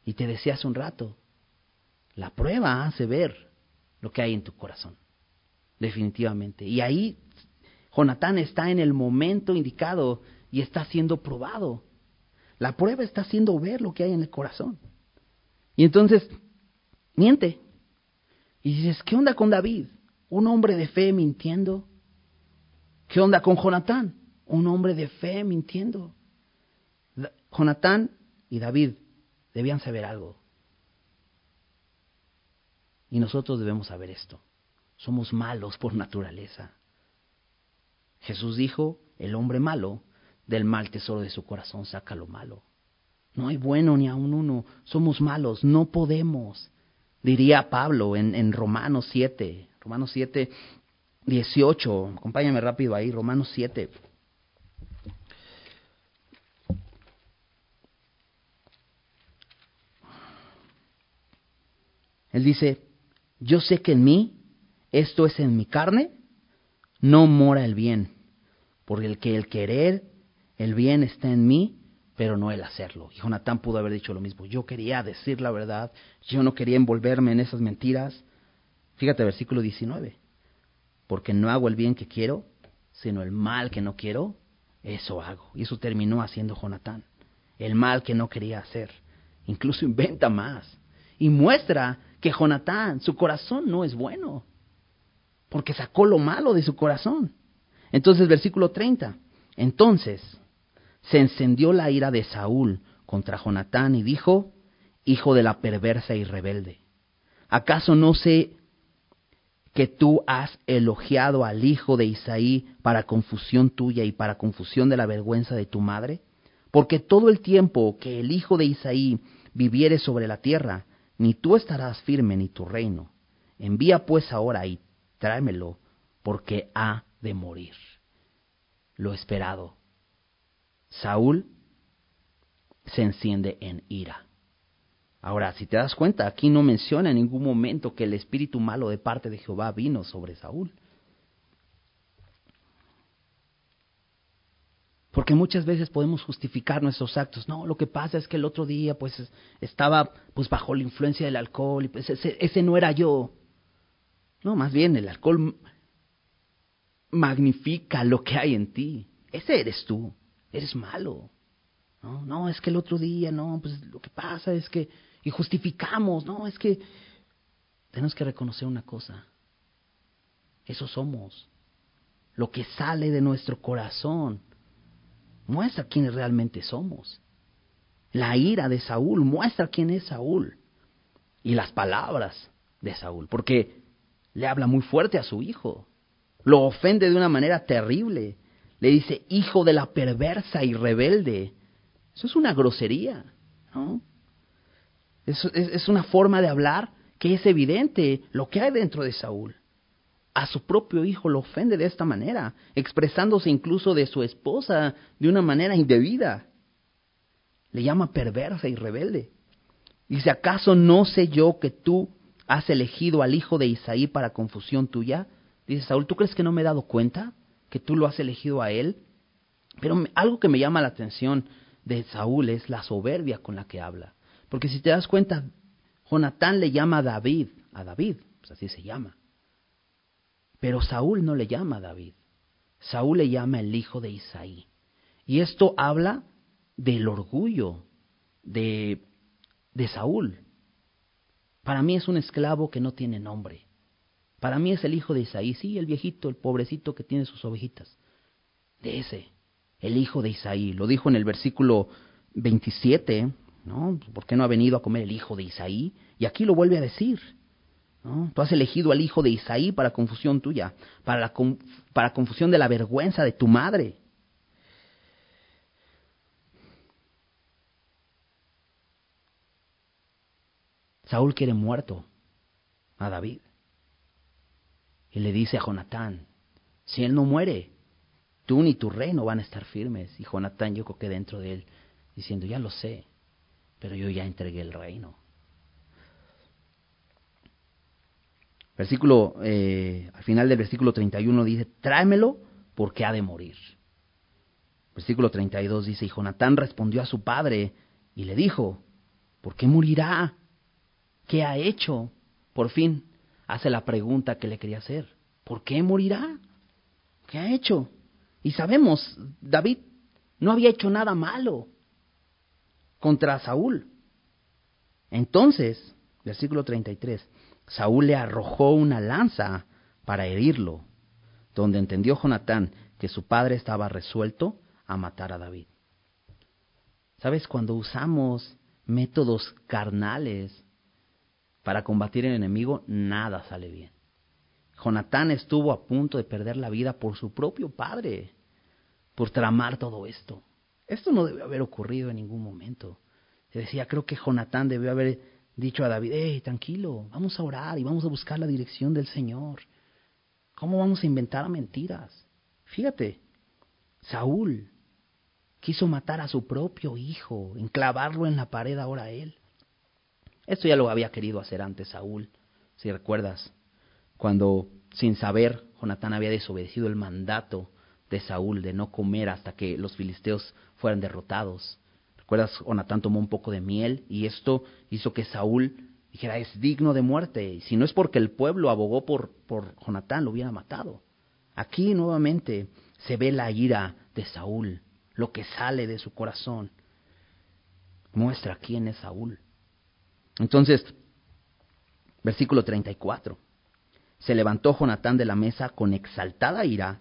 Y te decía hace un rato, la prueba hace ver lo que hay en tu corazón, definitivamente. Y ahí Jonatán está en el momento indicado y está siendo probado. La prueba está haciendo ver lo que hay en el corazón. Y entonces, miente, y dices, ¿qué onda con David? Un hombre de fe mintiendo. ¿Qué onda con Jonatán? Un hombre de fe mintiendo. Jonatán y David debían saber algo. Y nosotros debemos saber esto. Somos malos por naturaleza. Jesús dijo, el hombre malo del mal tesoro de su corazón saca lo malo. No hay bueno ni aun uno. Somos malos, no podemos diría Pablo en, Romanos 7, Romanos 7, 18, acompáñame rápido ahí, Romanos 7. Él dice, yo sé que en mí, esto es en mi carne, no mora el bien, porque el que el querer, el bien está en mí, pero no el hacerlo. Y Jonatán pudo haber dicho lo mismo. Yo quería decir la verdad, yo no quería envolverme en esas mentiras. Fíjate, versículo 19. Porque no hago el bien que quiero, sino el mal que no quiero, eso hago. Y eso terminó haciendo Jonatán. El mal que no quería hacer. Incluso inventa más. Y muestra que Jonatán, su corazón no es bueno. Porque sacó lo malo de su corazón. Entonces, versículo 30. Entonces, se encendió la ira de Saúl contra Jonatán y dijo, Hijo de la perversa y rebelde, ¿acaso no sé que tú has elogiado al hijo de Isaí para confusión tuya y para confusión de la vergüenza de tu madre? Porque todo el tiempo que el hijo de Isaí viviere sobre la tierra, ni tú estarás firme ni tu reino. Envía pues ahora y tráemelo, porque ha de morir. Lo esperado Saúl se enciende en ira. Ahora, si te das cuenta, aquí no menciona en ningún momento que el espíritu malo de parte de Jehová vino sobre Saúl. Porque muchas veces podemos justificar nuestros actos. No, lo que pasa es que el otro día pues estaba pues bajo la influencia del alcohol y pues ese, ese no era yo. No, más bien el alcohol magnifica lo que hay en ti. Ese eres tú eres malo. No, no, es que el otro día, no, pues lo que pasa es que, y justificamos, no, es que tenemos que reconocer una cosa. Eso somos. Lo que sale de nuestro corazón muestra quiénes realmente somos. La ira de Saúl muestra quién es Saúl. Y las palabras de Saúl, porque le habla muy fuerte a su hijo. Lo ofende de una manera terrible Le dice, hijo de la perversa y rebelde. Eso es una grosería, ¿no? Es, es, una forma de hablar que es evidente lo que hay dentro de Saúl. A su propio hijo lo ofende de esta manera, expresándose incluso de su esposa de una manera indebida. Le llama perversa y rebelde. Dice, ¿acaso no sé yo que tú has elegido al hijo de Isaí para confusión tuya? Dice Saúl, ¿tú crees que no me he dado cuenta que tú lo has elegido a él? Pero algo que me llama la atención de Saúl es la soberbia con la que habla. Porque si te das cuenta, Jonatán le llama a David, a David, pues así se llama. Pero Saúl no le llama a David. Saúl le llama el hijo de Isaí. Y esto habla del orgullo de de Saúl. Para mí es un esclavo que no tiene nombre. Para mí es el hijo de Isaí, sí, el viejito, el pobrecito que tiene sus ovejitas. De ese, el hijo de Isaí. Lo dijo en el versículo 27, ¿no? ¿Por qué no ha venido a comer el hijo de Isaí? Y aquí lo vuelve a decir. Tú has elegido al hijo de Isaí para confusión tuya, para, la, para confusión de la vergüenza de tu madre. Saúl quiere muerto a David. Y le dice a Jonatán, si él no muere, tú ni tu reino van a estar firmes. Y Jonatán yo creo que dentro de él, diciendo, ya lo sé, pero yo ya entregué el reino. Versículo, eh, al final del versículo 31 dice, tráemelo porque ha de morir. Versículo 32 dice, y Jonatán respondió a su padre y le dijo, ¿por qué morirá? ¿Qué ha hecho? Por fin hace la pregunta que le quería hacer. ¿Por qué morirá? ¿Qué ha hecho? Y sabemos, David no había hecho nada malo contra Saúl. Entonces, versículo 33, Saúl le arrojó una lanza para herirlo, donde entendió Jonatán que su padre estaba resuelto a matar a David. ¿Sabes? Cuando usamos métodos carnales para combatir el enemigo, nada sale bien. Jonatán estuvo a punto de perder la vida por su propio padre, por tramar todo esto. Esto no debe haber ocurrido en ningún momento. Se decía, creo que Jonatán debió haber dicho a David, hey, tranquilo, vamos a orar y vamos a buscar la dirección del Señor. ¿Cómo vamos a inventar mentiras? Fíjate, Saúl quiso matar a su propio hijo, enclavarlo en la pared ahora él. Esto ya lo había querido hacer antes Saúl, si recuerdas, cuando sin saber Jonatán había desobedecido el mandato de Saúl de no comer hasta que los filisteos fueran derrotados. ¿Recuerdas? Jonatán tomó un poco de miel y esto hizo que Saúl dijera es digno de muerte. Y si no es porque el pueblo abogó por, por Jonatán, lo hubiera matado. Aquí nuevamente se ve la ira de Saúl, lo que sale de su corazón. Muestra quién es Saúl. Entonces, versículo 34. Se levantó Jonatán de la mesa con exaltada ira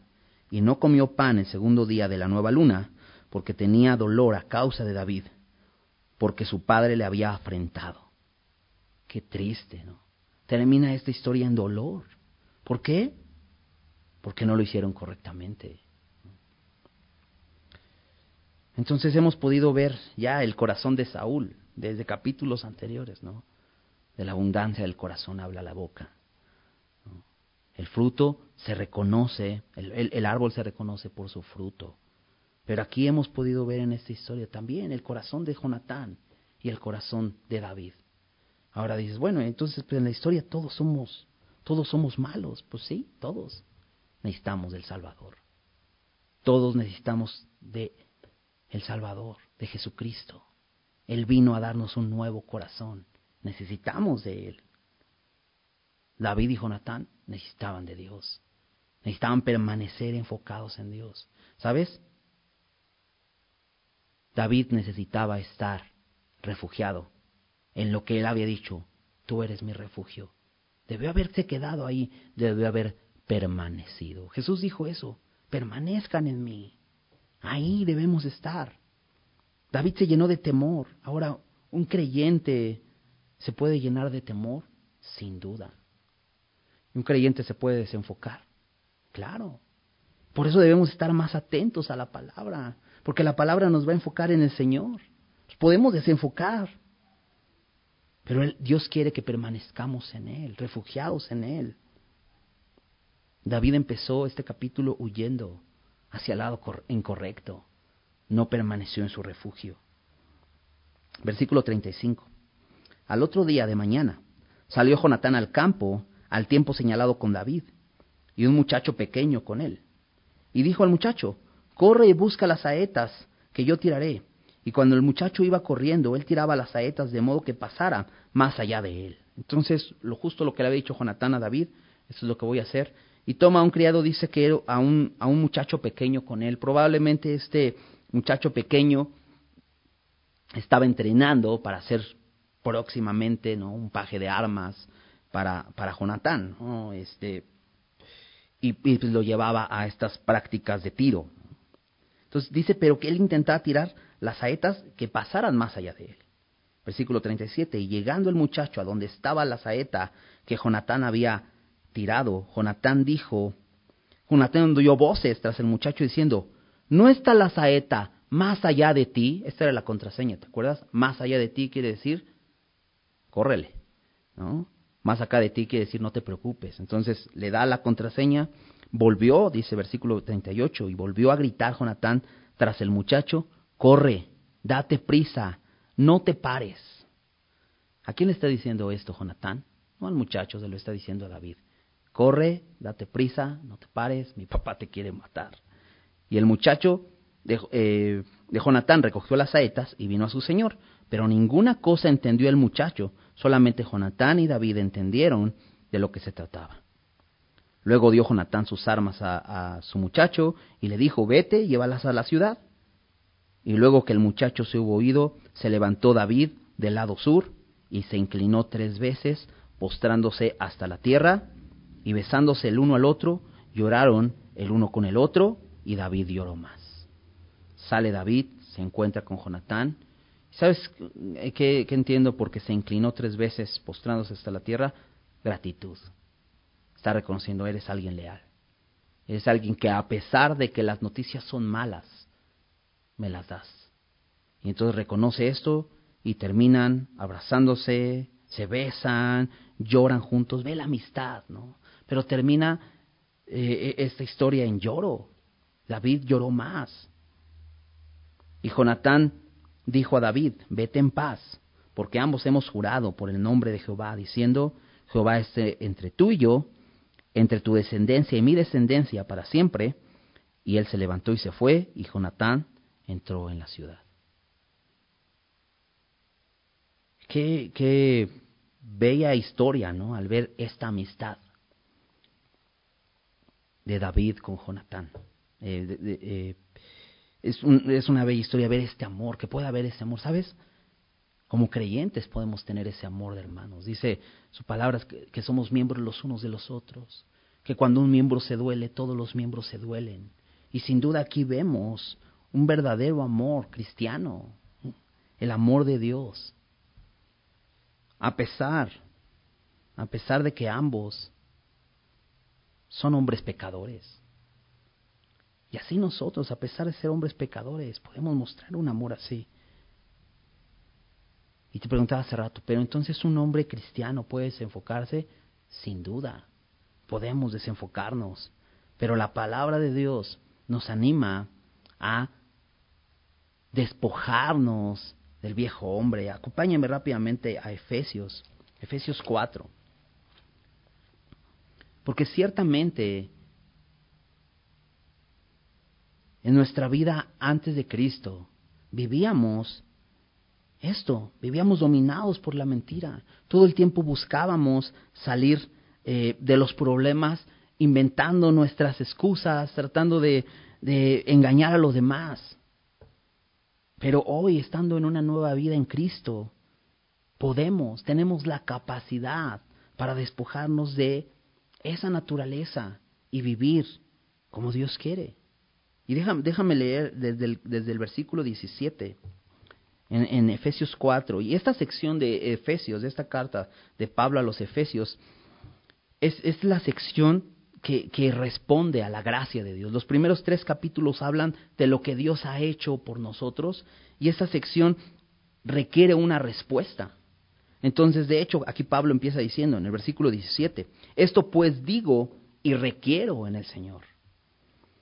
y no comió pan el segundo día de la nueva luna, porque tenía dolor a causa de David, porque su padre le había afrentado. Qué triste, ¿no? Termina esta historia en dolor. ¿Por qué? Porque no lo hicieron correctamente. Entonces hemos podido ver ya el corazón de Saúl, desde capítulos anteriores, ¿no? De la abundancia del corazón habla la boca. El fruto se reconoce, el, árbol se reconoce por su fruto. Pero aquí hemos podido ver en esta historia también el corazón de Jonatán y el corazón de David. Ahora dices, bueno, entonces pues, en la historia todos somos, todos somos malos. Pues sí, todos necesitamos del Salvador. Todos necesitamos de el Salvador, de Jesucristo. Él vino a darnos un nuevo corazón. Necesitamos de Él. David y Jonatán necesitaban de Dios. Necesitaban permanecer enfocados en Dios. ¿Sabes? David necesitaba estar refugiado en lo que él había dicho, tú eres mi refugio. Debió haberse quedado ahí, debió haber permanecido. Jesús dijo eso, permanezcan en mí. Ahí debemos estar. David se llenó de temor. Ahora, ¿un creyente se puede llenar de temor? Sin duda. ¿Un creyente se puede desenfocar? Claro. Por eso debemos estar más atentos a la palabra, porque la palabra nos va a enfocar en el Señor. podemos desenfocar, pero Dios quiere que permanezcamos en Él, refugiados en Él. David empezó este capítulo huyendo hacia el lado incorrecto, no permaneció en su refugio. Versículo 35. Al otro día de mañana salió Jonatán al campo al tiempo señalado con David, y un muchacho pequeño con él. Y dijo al muchacho, corre y busca las saetas que yo tiraré. Y cuando el muchacho iba corriendo, él tiraba las saetas de modo que pasara más allá de él. Entonces, lo justo lo que le había dicho Jonatán a David, eso es lo que voy a hacer. Y toma a un criado, dice que a un, a un muchacho pequeño con él. Probablemente este muchacho pequeño estaba entrenando para ser próximamente ¿no? un paje de armas para, para Jonatán. Este, y, pues lo llevaba a estas prácticas de tiro. Entonces dice, pero que él intentaba tirar las saetas que pasaran más allá de él. Versículo 37, y llegando el muchacho a donde estaba la saeta que Jonatán había tirado, Jonatán dijo, Jonatán dio voces tras el muchacho diciendo, ¿no está la saeta más allá de ti? Esta era la contraseña, ¿te acuerdas? Más allá de ti quiere decir, córrele, ¿no? Más acá de ti quiere decir no te preocupes. Entonces le da la contraseña, volvió, dice versículo 38, y volvió a gritar Jonatán tras el muchacho, corre, date prisa, no te pares. ¿A quién le está diciendo esto Jonatán? No al muchacho, se lo está diciendo a David. Corre, date prisa, no te pares, mi papá te quiere matar. Y el muchacho de, eh, de Jonatán recogió las saetas y vino a su señor, pero ninguna cosa entendió el muchacho, Solamente Jonatán y David entendieron de lo que se trataba. Luego dio Jonatán sus armas a, su muchacho y le dijo, vete, llévalas a la ciudad. Y luego que el muchacho se hubo oído, se levantó David del lado sur y se inclinó tres veces, postrándose hasta la tierra, y besándose el uno al otro, lloraron el uno con el otro, y David lloró más. Sale David, se encuentra con Jonatán, ¿Sabes qué, entiendo? Porque se inclinó tres veces postrándose hasta la tierra. Gratitud. Está reconociendo, eres alguien leal. Eres alguien que a pesar de que las noticias son malas, me las das. Y entonces reconoce esto y terminan abrazándose, se besan, lloran juntos, ve la amistad, ¿no? Pero termina eh, esta historia en lloro. David lloró más. Y Jonatán dijo a David, vete en paz, porque ambos hemos jurado por el nombre de Jehová, diciendo, Jehová esté entre tú y yo, entre tu descendencia y mi descendencia para siempre. Y él se levantó y se fue, y Jonatán entró en la ciudad. Qué, qué bella historia, ¿no? Al ver esta amistad de David con Jonatán. Eh, eh, es, es una bella historia ver este amor, que pueda haber ese amor, ¿sabes? Como creyentes podemos tener ese amor de hermanos. Dice su palabra que, que somos miembros los unos de los otros, que cuando un miembro se duele, todos los miembros se duelen. Y sin duda aquí vemos un verdadero amor cristiano, el amor de Dios. A pesar, a pesar de que ambos son hombres pecadores. Y así nosotros, a pesar de ser hombres pecadores, podemos mostrar un amor así. Y te preguntaba hace rato, pero entonces un hombre cristiano puede desenfocarse? Sin duda, podemos desenfocarnos. Pero la palabra de Dios nos anima a despojarnos del viejo hombre. Acompáñame rápidamente a Efesios, Efesios 4. Porque ciertamente en nuestra vida antes de Cristo, vivíamos esto, vivíamos dominados por la mentira. Todo el tiempo buscábamos salir eh, de los problemas inventando nuestras excusas, tratando de, de engañar a los demás. Pero hoy, estando en una nueva vida en Cristo, podemos, tenemos la capacidad para despojarnos de esa naturaleza y vivir como Dios quiere. Y déjame, déjame leer desde el, desde el versículo 17 en, Efesios 4. Y esta sección de Efesios, de esta carta de Pablo a los Efesios, es, es la sección que, que, responde a la gracia de Dios. Los primeros tres capítulos hablan de lo que Dios ha hecho por nosotros y esa sección requiere una respuesta. Entonces, de hecho, aquí Pablo empieza diciendo en el versículo 17, esto pues digo y requiero en el Señor,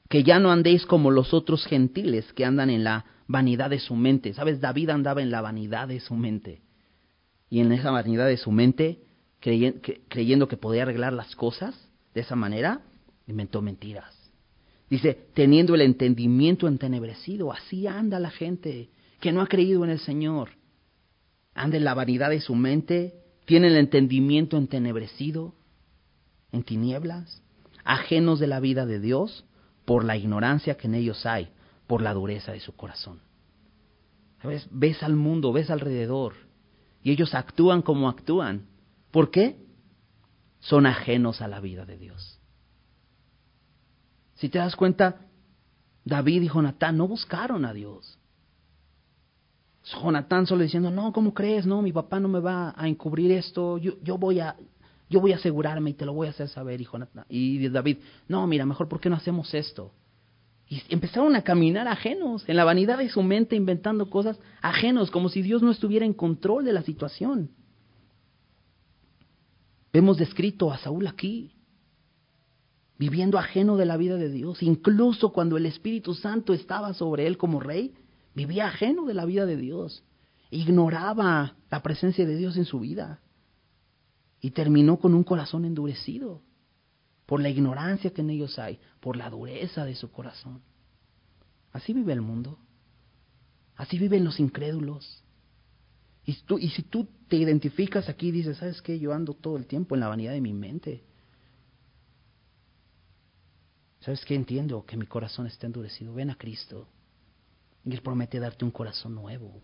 que ya no andéis como los otros gentiles que andan en la vanidad de su mente. ¿Sabes? David andaba en la vanidad de su mente. Y en esa vanidad de su mente, creyendo que podía arreglar las cosas de esa manera, inventó mentiras. Dice, teniendo el entendimiento entenebrecido, así anda la gente que no ha creído en el Señor. Anda en la vanidad de su mente, tiene el entendimiento entenebrecido, en tinieblas, ajenos de la vida de Dios por la ignorancia que en ellos hay, por la dureza de su corazón. ¿Sabes? Ves al mundo, ves alrededor, y ellos actúan como actúan. ¿Por qué? Son ajenos a la vida de Dios. Si te das cuenta, David y Jonatán no buscaron a Dios. Jonatán solo diciendo, no, ¿cómo crees? No, mi papá no me va a encubrir esto, yo, yo, voy a, yo voy a asegurarme y te lo voy a hacer saber. Y, Jonatán, y David, no, mira, mejor, ¿por qué no hacemos esto? Y empezaron a caminar ajenos, en la vanidad de su mente, inventando cosas ajenos, como si Dios no estuviera en control de la situación. Vemos descrito a Saúl aquí, viviendo ajeno de la vida de Dios, incluso cuando el Espíritu Santo estaba sobre él como rey, Vivía ajeno de la vida de Dios. Ignoraba la presencia de Dios en su vida. Y terminó con un corazón endurecido por la ignorancia que en ellos hay, por la dureza de su corazón. Así vive el mundo. Así viven los incrédulos. Y, tú, y si tú te identificas aquí y dices, ¿sabes qué? Yo ando todo el tiempo en la vanidad de mi mente. ¿Sabes qué? Entiendo que mi corazón está endurecido. Ven a Cristo. Y Él promete darte un corazón nuevo,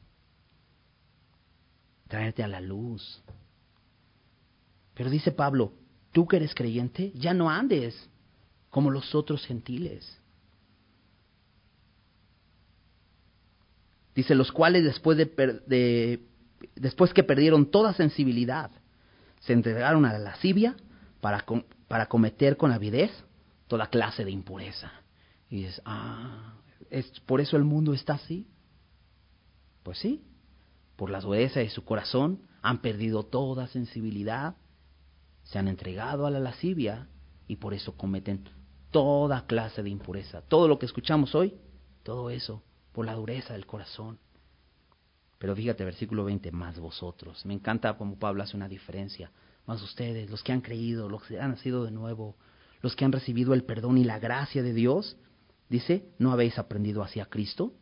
traerte a la luz. Pero dice Pablo, tú que eres creyente, ya no andes como los otros gentiles. Dice, los cuales después, de, después que perdieron toda sensibilidad, se entregaron a la lascivia para, para cometer con avidez toda clase de impureza. Y dices, ah, ¿Es por eso el mundo está así? Pues sí, por la dureza de su corazón han perdido toda sensibilidad, se han entregado a la lascivia y por eso cometen toda clase de impureza. Todo lo que escuchamos hoy, todo eso, por la dureza del corazón. Pero fíjate, versículo 20, más vosotros. Me encanta como Pablo hace una diferencia. Más ustedes, los que han creído, los que han nacido de nuevo, los que han recibido el perdón y la gracia de Dios, Dice, ¿no habéis aprendido así a Cristo?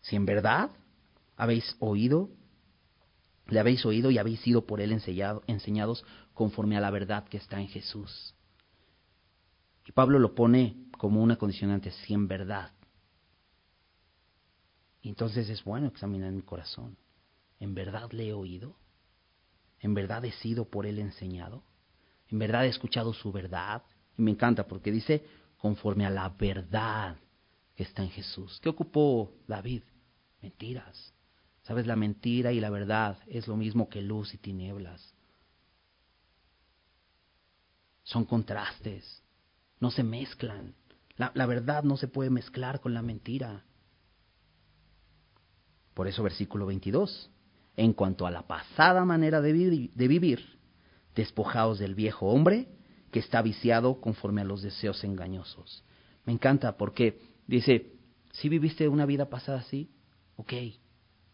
Si en verdad habéis oído, le habéis oído y habéis sido por él enseñado, enseñados conforme a la verdad que está en Jesús. Y Pablo lo pone como una condicionante, si en verdad. Y entonces es bueno examinar mi corazón. ¿En verdad le he oído? ¿En verdad he sido por él enseñado? ¿En verdad he escuchado su verdad? Y me encanta porque dice, conforme a la verdad que está en Jesús. ¿Qué ocupó David? Mentiras. ¿Sabes? La mentira y la verdad es lo mismo que luz y tinieblas. Son contrastes, no se mezclan. La, verdad no se puede mezclar con la mentira. Por eso versículo 22. En cuanto a la pasada manera de, vivir, despojaos del viejo hombre que está viciado conforme a los deseos engañosos. Me encanta porque dice, si viviste una vida pasada así, ok,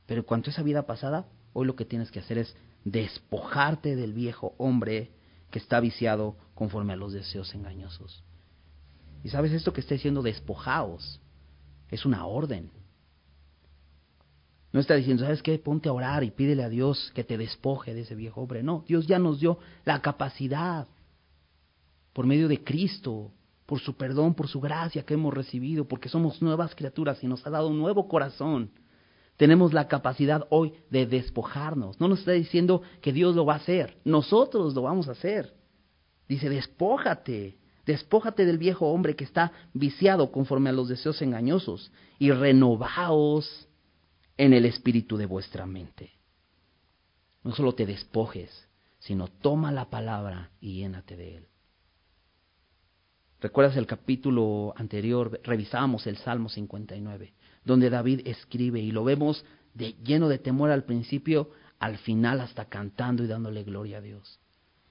pero cuanto a esa vida pasada, hoy lo que tienes que hacer es despojarte del viejo hombre que está viciado conforme a los deseos engañosos. Y sabes esto que está diciendo despojaos, es una orden. No está diciendo, ¿sabes qué? Ponte a orar y pídele a Dios que te despoje de ese viejo hombre. No, Dios ya nos dio la capacidad por medio de Cristo, por su perdón, por su gracia que hemos recibido, porque somos nuevas criaturas y nos ha dado un nuevo corazón. Tenemos la capacidad hoy de despojarnos. No nos está diciendo que Dios lo va a hacer, nosotros lo vamos a hacer. Dice, despójate, despójate del viejo hombre que está viciado conforme a los deseos engañosos y renovaos en el espíritu de vuestra mente. No solo te despojes, sino toma la palabra y llénate de él. ¿Recuerdas el capítulo anterior? Revisábamos el Salmo 59, donde David escribe y lo vemos de, lleno de temor al principio, al final hasta cantando y dándole gloria a Dios.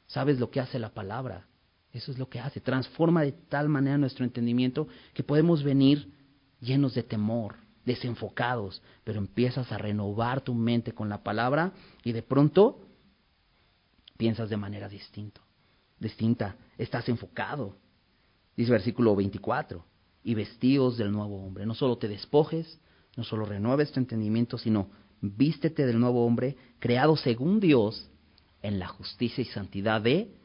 ¿Sabes lo que hace la palabra? Eso es lo que hace. Transforma de tal manera nuestro entendimiento que podemos venir llenos de temor, desenfocados, pero empiezas a renovar tu mente con la palabra y de pronto piensas de manera distinta. Distinta, estás enfocado. Dice versículo 24, y vestidos del nuevo hombre. No solo te despojes, no solo renueves tu entendimiento, sino vístete del nuevo hombre, creado según Dios en la justicia y santidad de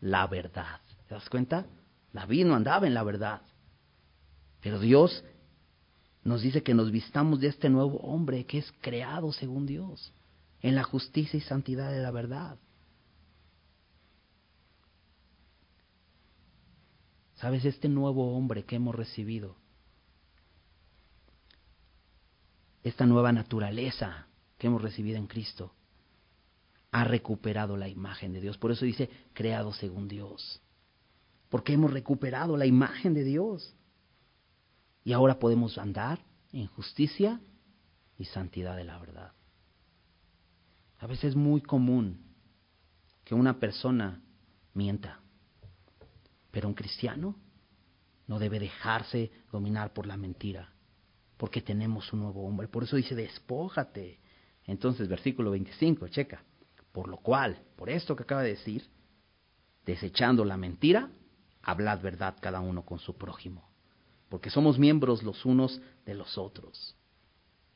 la verdad. ¿Te das cuenta? David no andaba en la verdad. Pero Dios nos dice que nos vistamos de este nuevo hombre que es creado según Dios, en la justicia y santidad de la verdad. ¿Sabes? Este nuevo hombre que hemos recibido, esta nueva naturaleza que hemos recibido en Cristo, ha recuperado la imagen de Dios. Por eso dice, creado según Dios. Porque hemos recuperado la imagen de Dios. Y ahora podemos andar en justicia y santidad de la verdad. A veces es muy común que una persona mienta. Pero un cristiano no debe dejarse dominar por la mentira, porque tenemos un nuevo hombre. Por eso dice, despójate. Entonces, versículo 25, checa. Por lo cual, por esto que acaba de decir, desechando la mentira, hablad verdad cada uno con su prójimo, porque somos miembros los unos de los otros.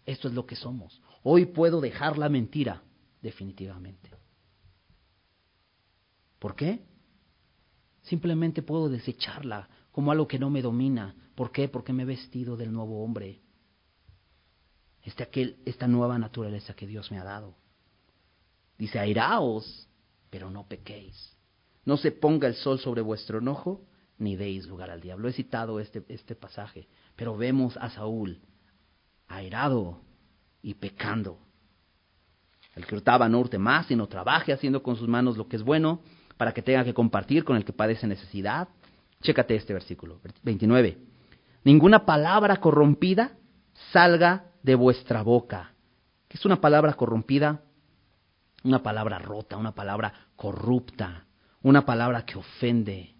Esto es lo que somos. Hoy puedo dejar la mentira, definitivamente. ¿Por qué? Simplemente puedo desecharla como algo que no me domina. ¿Por qué? Porque me he vestido del nuevo hombre. Este aquel, esta nueva naturaleza que Dios me ha dado. Dice, airaos, pero no pequéis. No se ponga el sol sobre vuestro enojo, ni deis lugar al diablo. He citado este, este pasaje, pero vemos a Saúl airado y pecando. El que hurtaba no hurte más, sino trabaje haciendo con sus manos lo que es bueno, para que tenga que compartir con el que padece necesidad. Chécate este versículo, 29. Ninguna palabra corrompida salga de vuestra boca. ¿Qué es una palabra corrompida? Una palabra rota, una palabra corrupta, una palabra que ofende.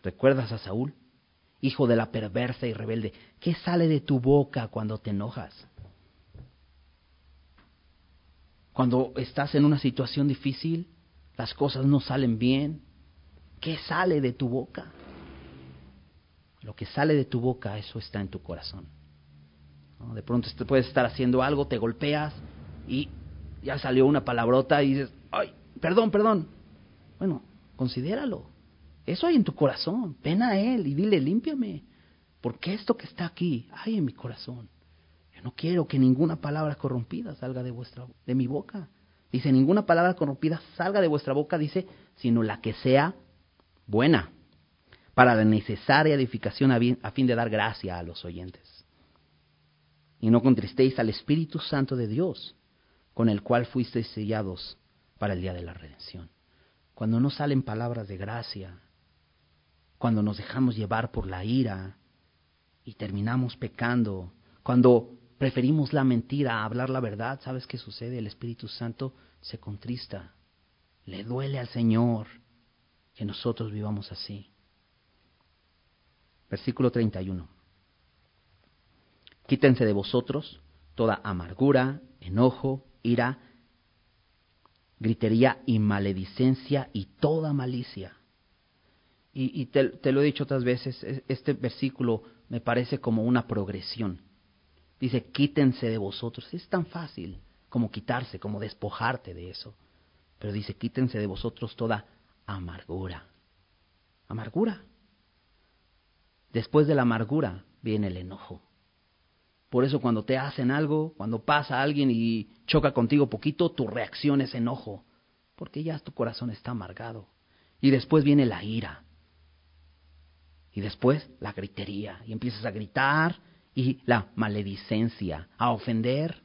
¿Recuerdas a Saúl? Hijo de la perversa y rebelde. ¿Qué sale de tu boca cuando te enojas? Cuando estás en una situación difícil, las cosas no salen bien, ¿qué sale de tu boca? Lo que sale de tu boca, eso está en tu corazón. De pronto puedes estar haciendo algo, te golpeas y ya salió una palabrota y dices, ay, perdón, perdón. Bueno, considéralo. Eso hay en tu corazón. Ven a Él y dile, límpiame. Porque esto que está aquí hay en mi corazón. Yo no quiero que ninguna palabra corrompida salga de, vuestra, de mi boca. Dice, ninguna palabra corrompida salga de vuestra boca, dice, sino la que sea buena, para la necesaria edificación a fin de dar gracia a los oyentes. Y no contristéis al Espíritu Santo de Dios, con el cual fuisteis sellados para el día de la redención. Cuando no salen palabras de gracia, cuando nos dejamos llevar por la ira y terminamos pecando, cuando preferimos la mentira a hablar la verdad, ¿sabes qué sucede? El Espíritu Santo se contrista, le duele al Señor que nosotros vivamos así. Versículo 31. Quítense de vosotros toda amargura, enojo, ira, gritería y maledicencia y toda malicia. Y, te, te, lo he dicho otras veces, este versículo me parece como una progresión. Dice, quítense de vosotros. Es tan fácil como quitarse, como despojarte de eso. Pero dice, quítense de vosotros toda amargura. Amargura. Después de la amargura viene el enojo. Por eso cuando te hacen algo, cuando pasa alguien y choca contigo poquito, tu reacción es enojo, porque ya tu corazón está amargado. Y después viene la ira. Y después la gritería. Y empiezas a gritar y la maledicencia, a ofender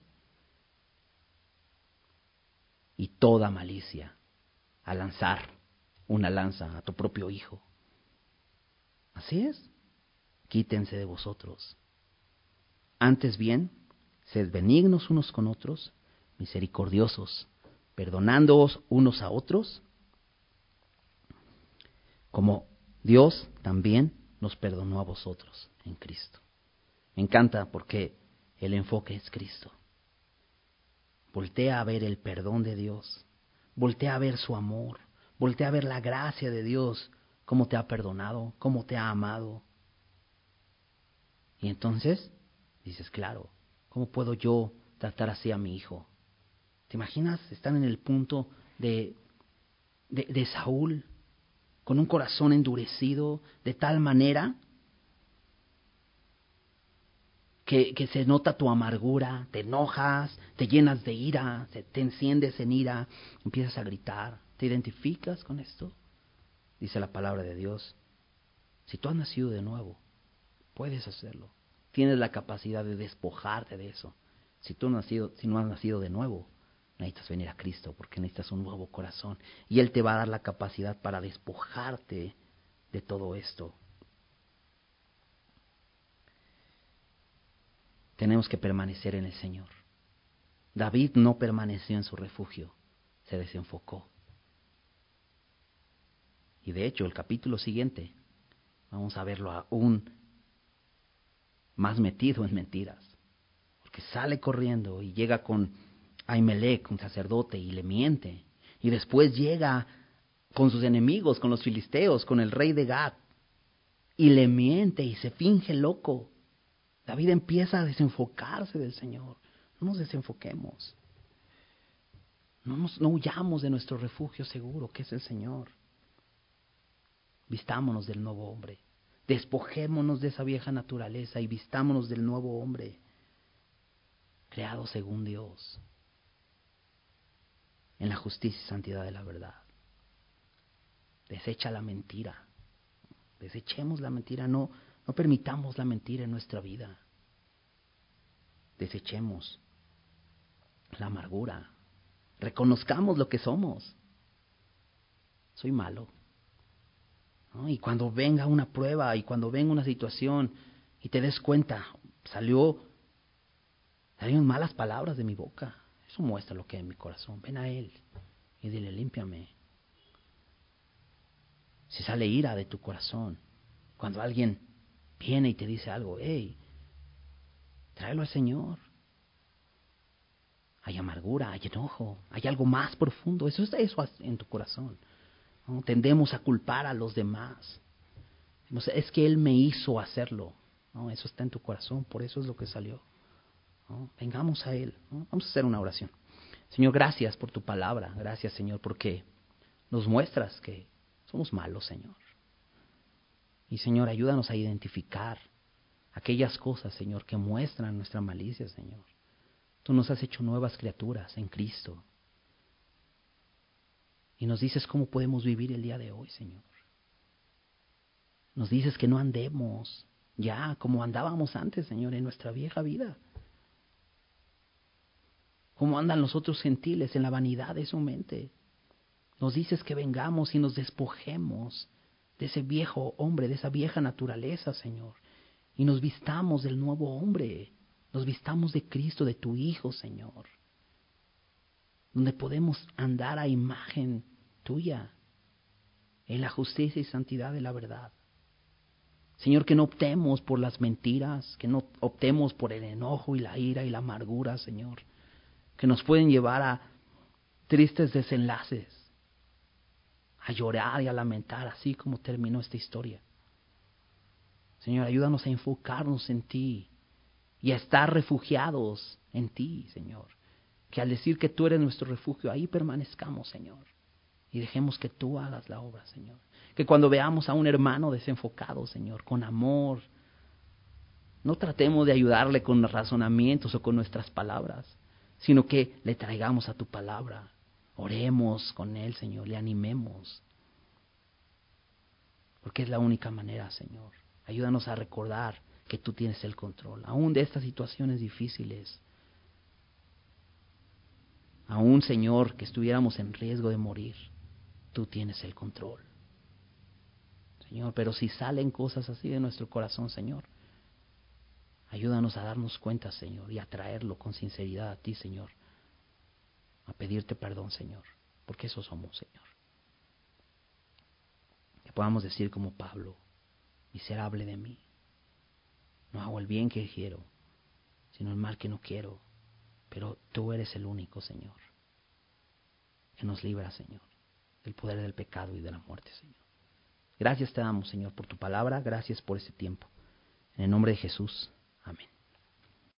y toda malicia, a lanzar una lanza a tu propio hijo. Así es. Quítense de vosotros. Antes bien, sed benignos unos con otros, misericordiosos, perdonándoos unos a otros, como Dios también nos perdonó a vosotros en Cristo. Me encanta porque el enfoque es Cristo. Voltea a ver el perdón de Dios, voltea a ver su amor, voltea a ver la gracia de Dios, cómo te ha perdonado, cómo te ha amado. Y entonces dices, claro, ¿cómo puedo yo tratar así a mi hijo? ¿Te imaginas estar en el punto de, de, de Saúl, con un corazón endurecido de tal manera que, se nota tu amargura, te enojas, te llenas de ira, te enciendes en ira, empiezas a gritar. ¿Te identificas con esto? Dice la palabra de Dios. Si tú has nacido de nuevo, puedes hacerlo. Tienes la capacidad de despojarte de eso. Si tú no has nacido, si no has nacido de nuevo, necesitas venir a Cristo porque necesitas un nuevo corazón. Y Él te va a dar la capacidad para despojarte de todo esto. Tenemos que permanecer en el Señor. David no permaneció en su refugio, se desenfocó. Y de hecho, el capítulo siguiente, vamos a verlo aún más metido en mentiras. Porque sale corriendo y llega con Ahimelech, un sacerdote, y le miente. Y después llega con sus enemigos, con los filisteos, con el rey de Gad, y le miente y se finge loco. David empieza a desenfocarse del Señor. No nos desenfoquemos. No, nos, no huyamos de nuestro refugio seguro, que es el Señor. Vistámonos del nuevo hombre. Despojémonos de esa vieja naturaleza y vistámonos del nuevo hombre, creado según Dios, en la justicia y santidad de la verdad. Desecha la mentira. Desechemos la mentira, no, no permitamos la mentira en nuestra vida. Desechemos la amargura. Reconozcamos lo que somos. Soy malo. Y cuando venga una prueba y cuando venga una situación y te des cuenta, salió, salieron malas palabras de mi boca. Eso muestra lo que hay en mi corazón. Ven a Él y dile, límpiame. Si sale ira de tu corazón, cuando alguien viene y te dice algo, hey, tráelo al Señor. Hay amargura, hay enojo, hay algo más profundo. Eso es eso en tu corazón. Tendemos a culpar a los demás. Es que Él me hizo hacerlo. ¿no? Eso está en tu corazón, por eso es lo que salió. Vengamos a Él. Vamos a hacer una oración. Señor, gracias por tu palabra. Gracias, Señor, porque nos muestras que somos malos, Señor. Y, Señor, ayúdanos a identificar aquellas cosas, Señor, que muestran nuestra malicia, Señor. Tú nos has hecho nuevas criaturas en Cristo. Y nos dices cómo podemos vivir el día de hoy, Señor. Nos dices que no andemos ya como andábamos antes, Señor, en nuestra vieja vida. Como andan los otros gentiles en la vanidad de su mente. Nos dices que vengamos y nos despojemos de ese viejo hombre, de esa vieja naturaleza, Señor. Y nos vistamos del nuevo hombre. Nos vistamos de Cristo, de tu Hijo, Señor donde podemos andar a imagen tuya en la justicia y santidad de la verdad. Señor, que no optemos por las mentiras, que no optemos por el enojo y la ira y la amargura, Señor, que nos pueden llevar a tristes desenlaces, a llorar y a lamentar, así como terminó esta historia. Señor, ayúdanos a enfocarnos en ti y a estar refugiados en ti, Señor que al decir que tú eres nuestro refugio, ahí permanezcamos, Señor. Y dejemos que tú hagas la obra, Señor. Que cuando veamos a un hermano desenfocado, Señor, con amor, no tratemos de ayudarle con razonamientos o con nuestras palabras, sino que le traigamos a tu palabra. Oremos con él, Señor, le animemos. Porque es la única manera, Señor. Ayúdanos a recordar que tú tienes el control, aún de estas situaciones difíciles un Señor, que estuviéramos en riesgo de morir, tú tienes el control. Señor, pero si salen cosas así de nuestro corazón, Señor, ayúdanos a darnos cuenta, Señor, y a traerlo con sinceridad a ti, Señor, a pedirte perdón, Señor, porque eso somos, Señor. Que podamos decir como Pablo, miserable de mí, no hago el bien que quiero, sino el mal que no quiero, pero tú eres el único, Señor, que nos libra, Señor, del poder del pecado y de la muerte, Señor. Gracias te damos, Señor, por tu palabra, gracias por este tiempo. En el nombre de Jesús, amén.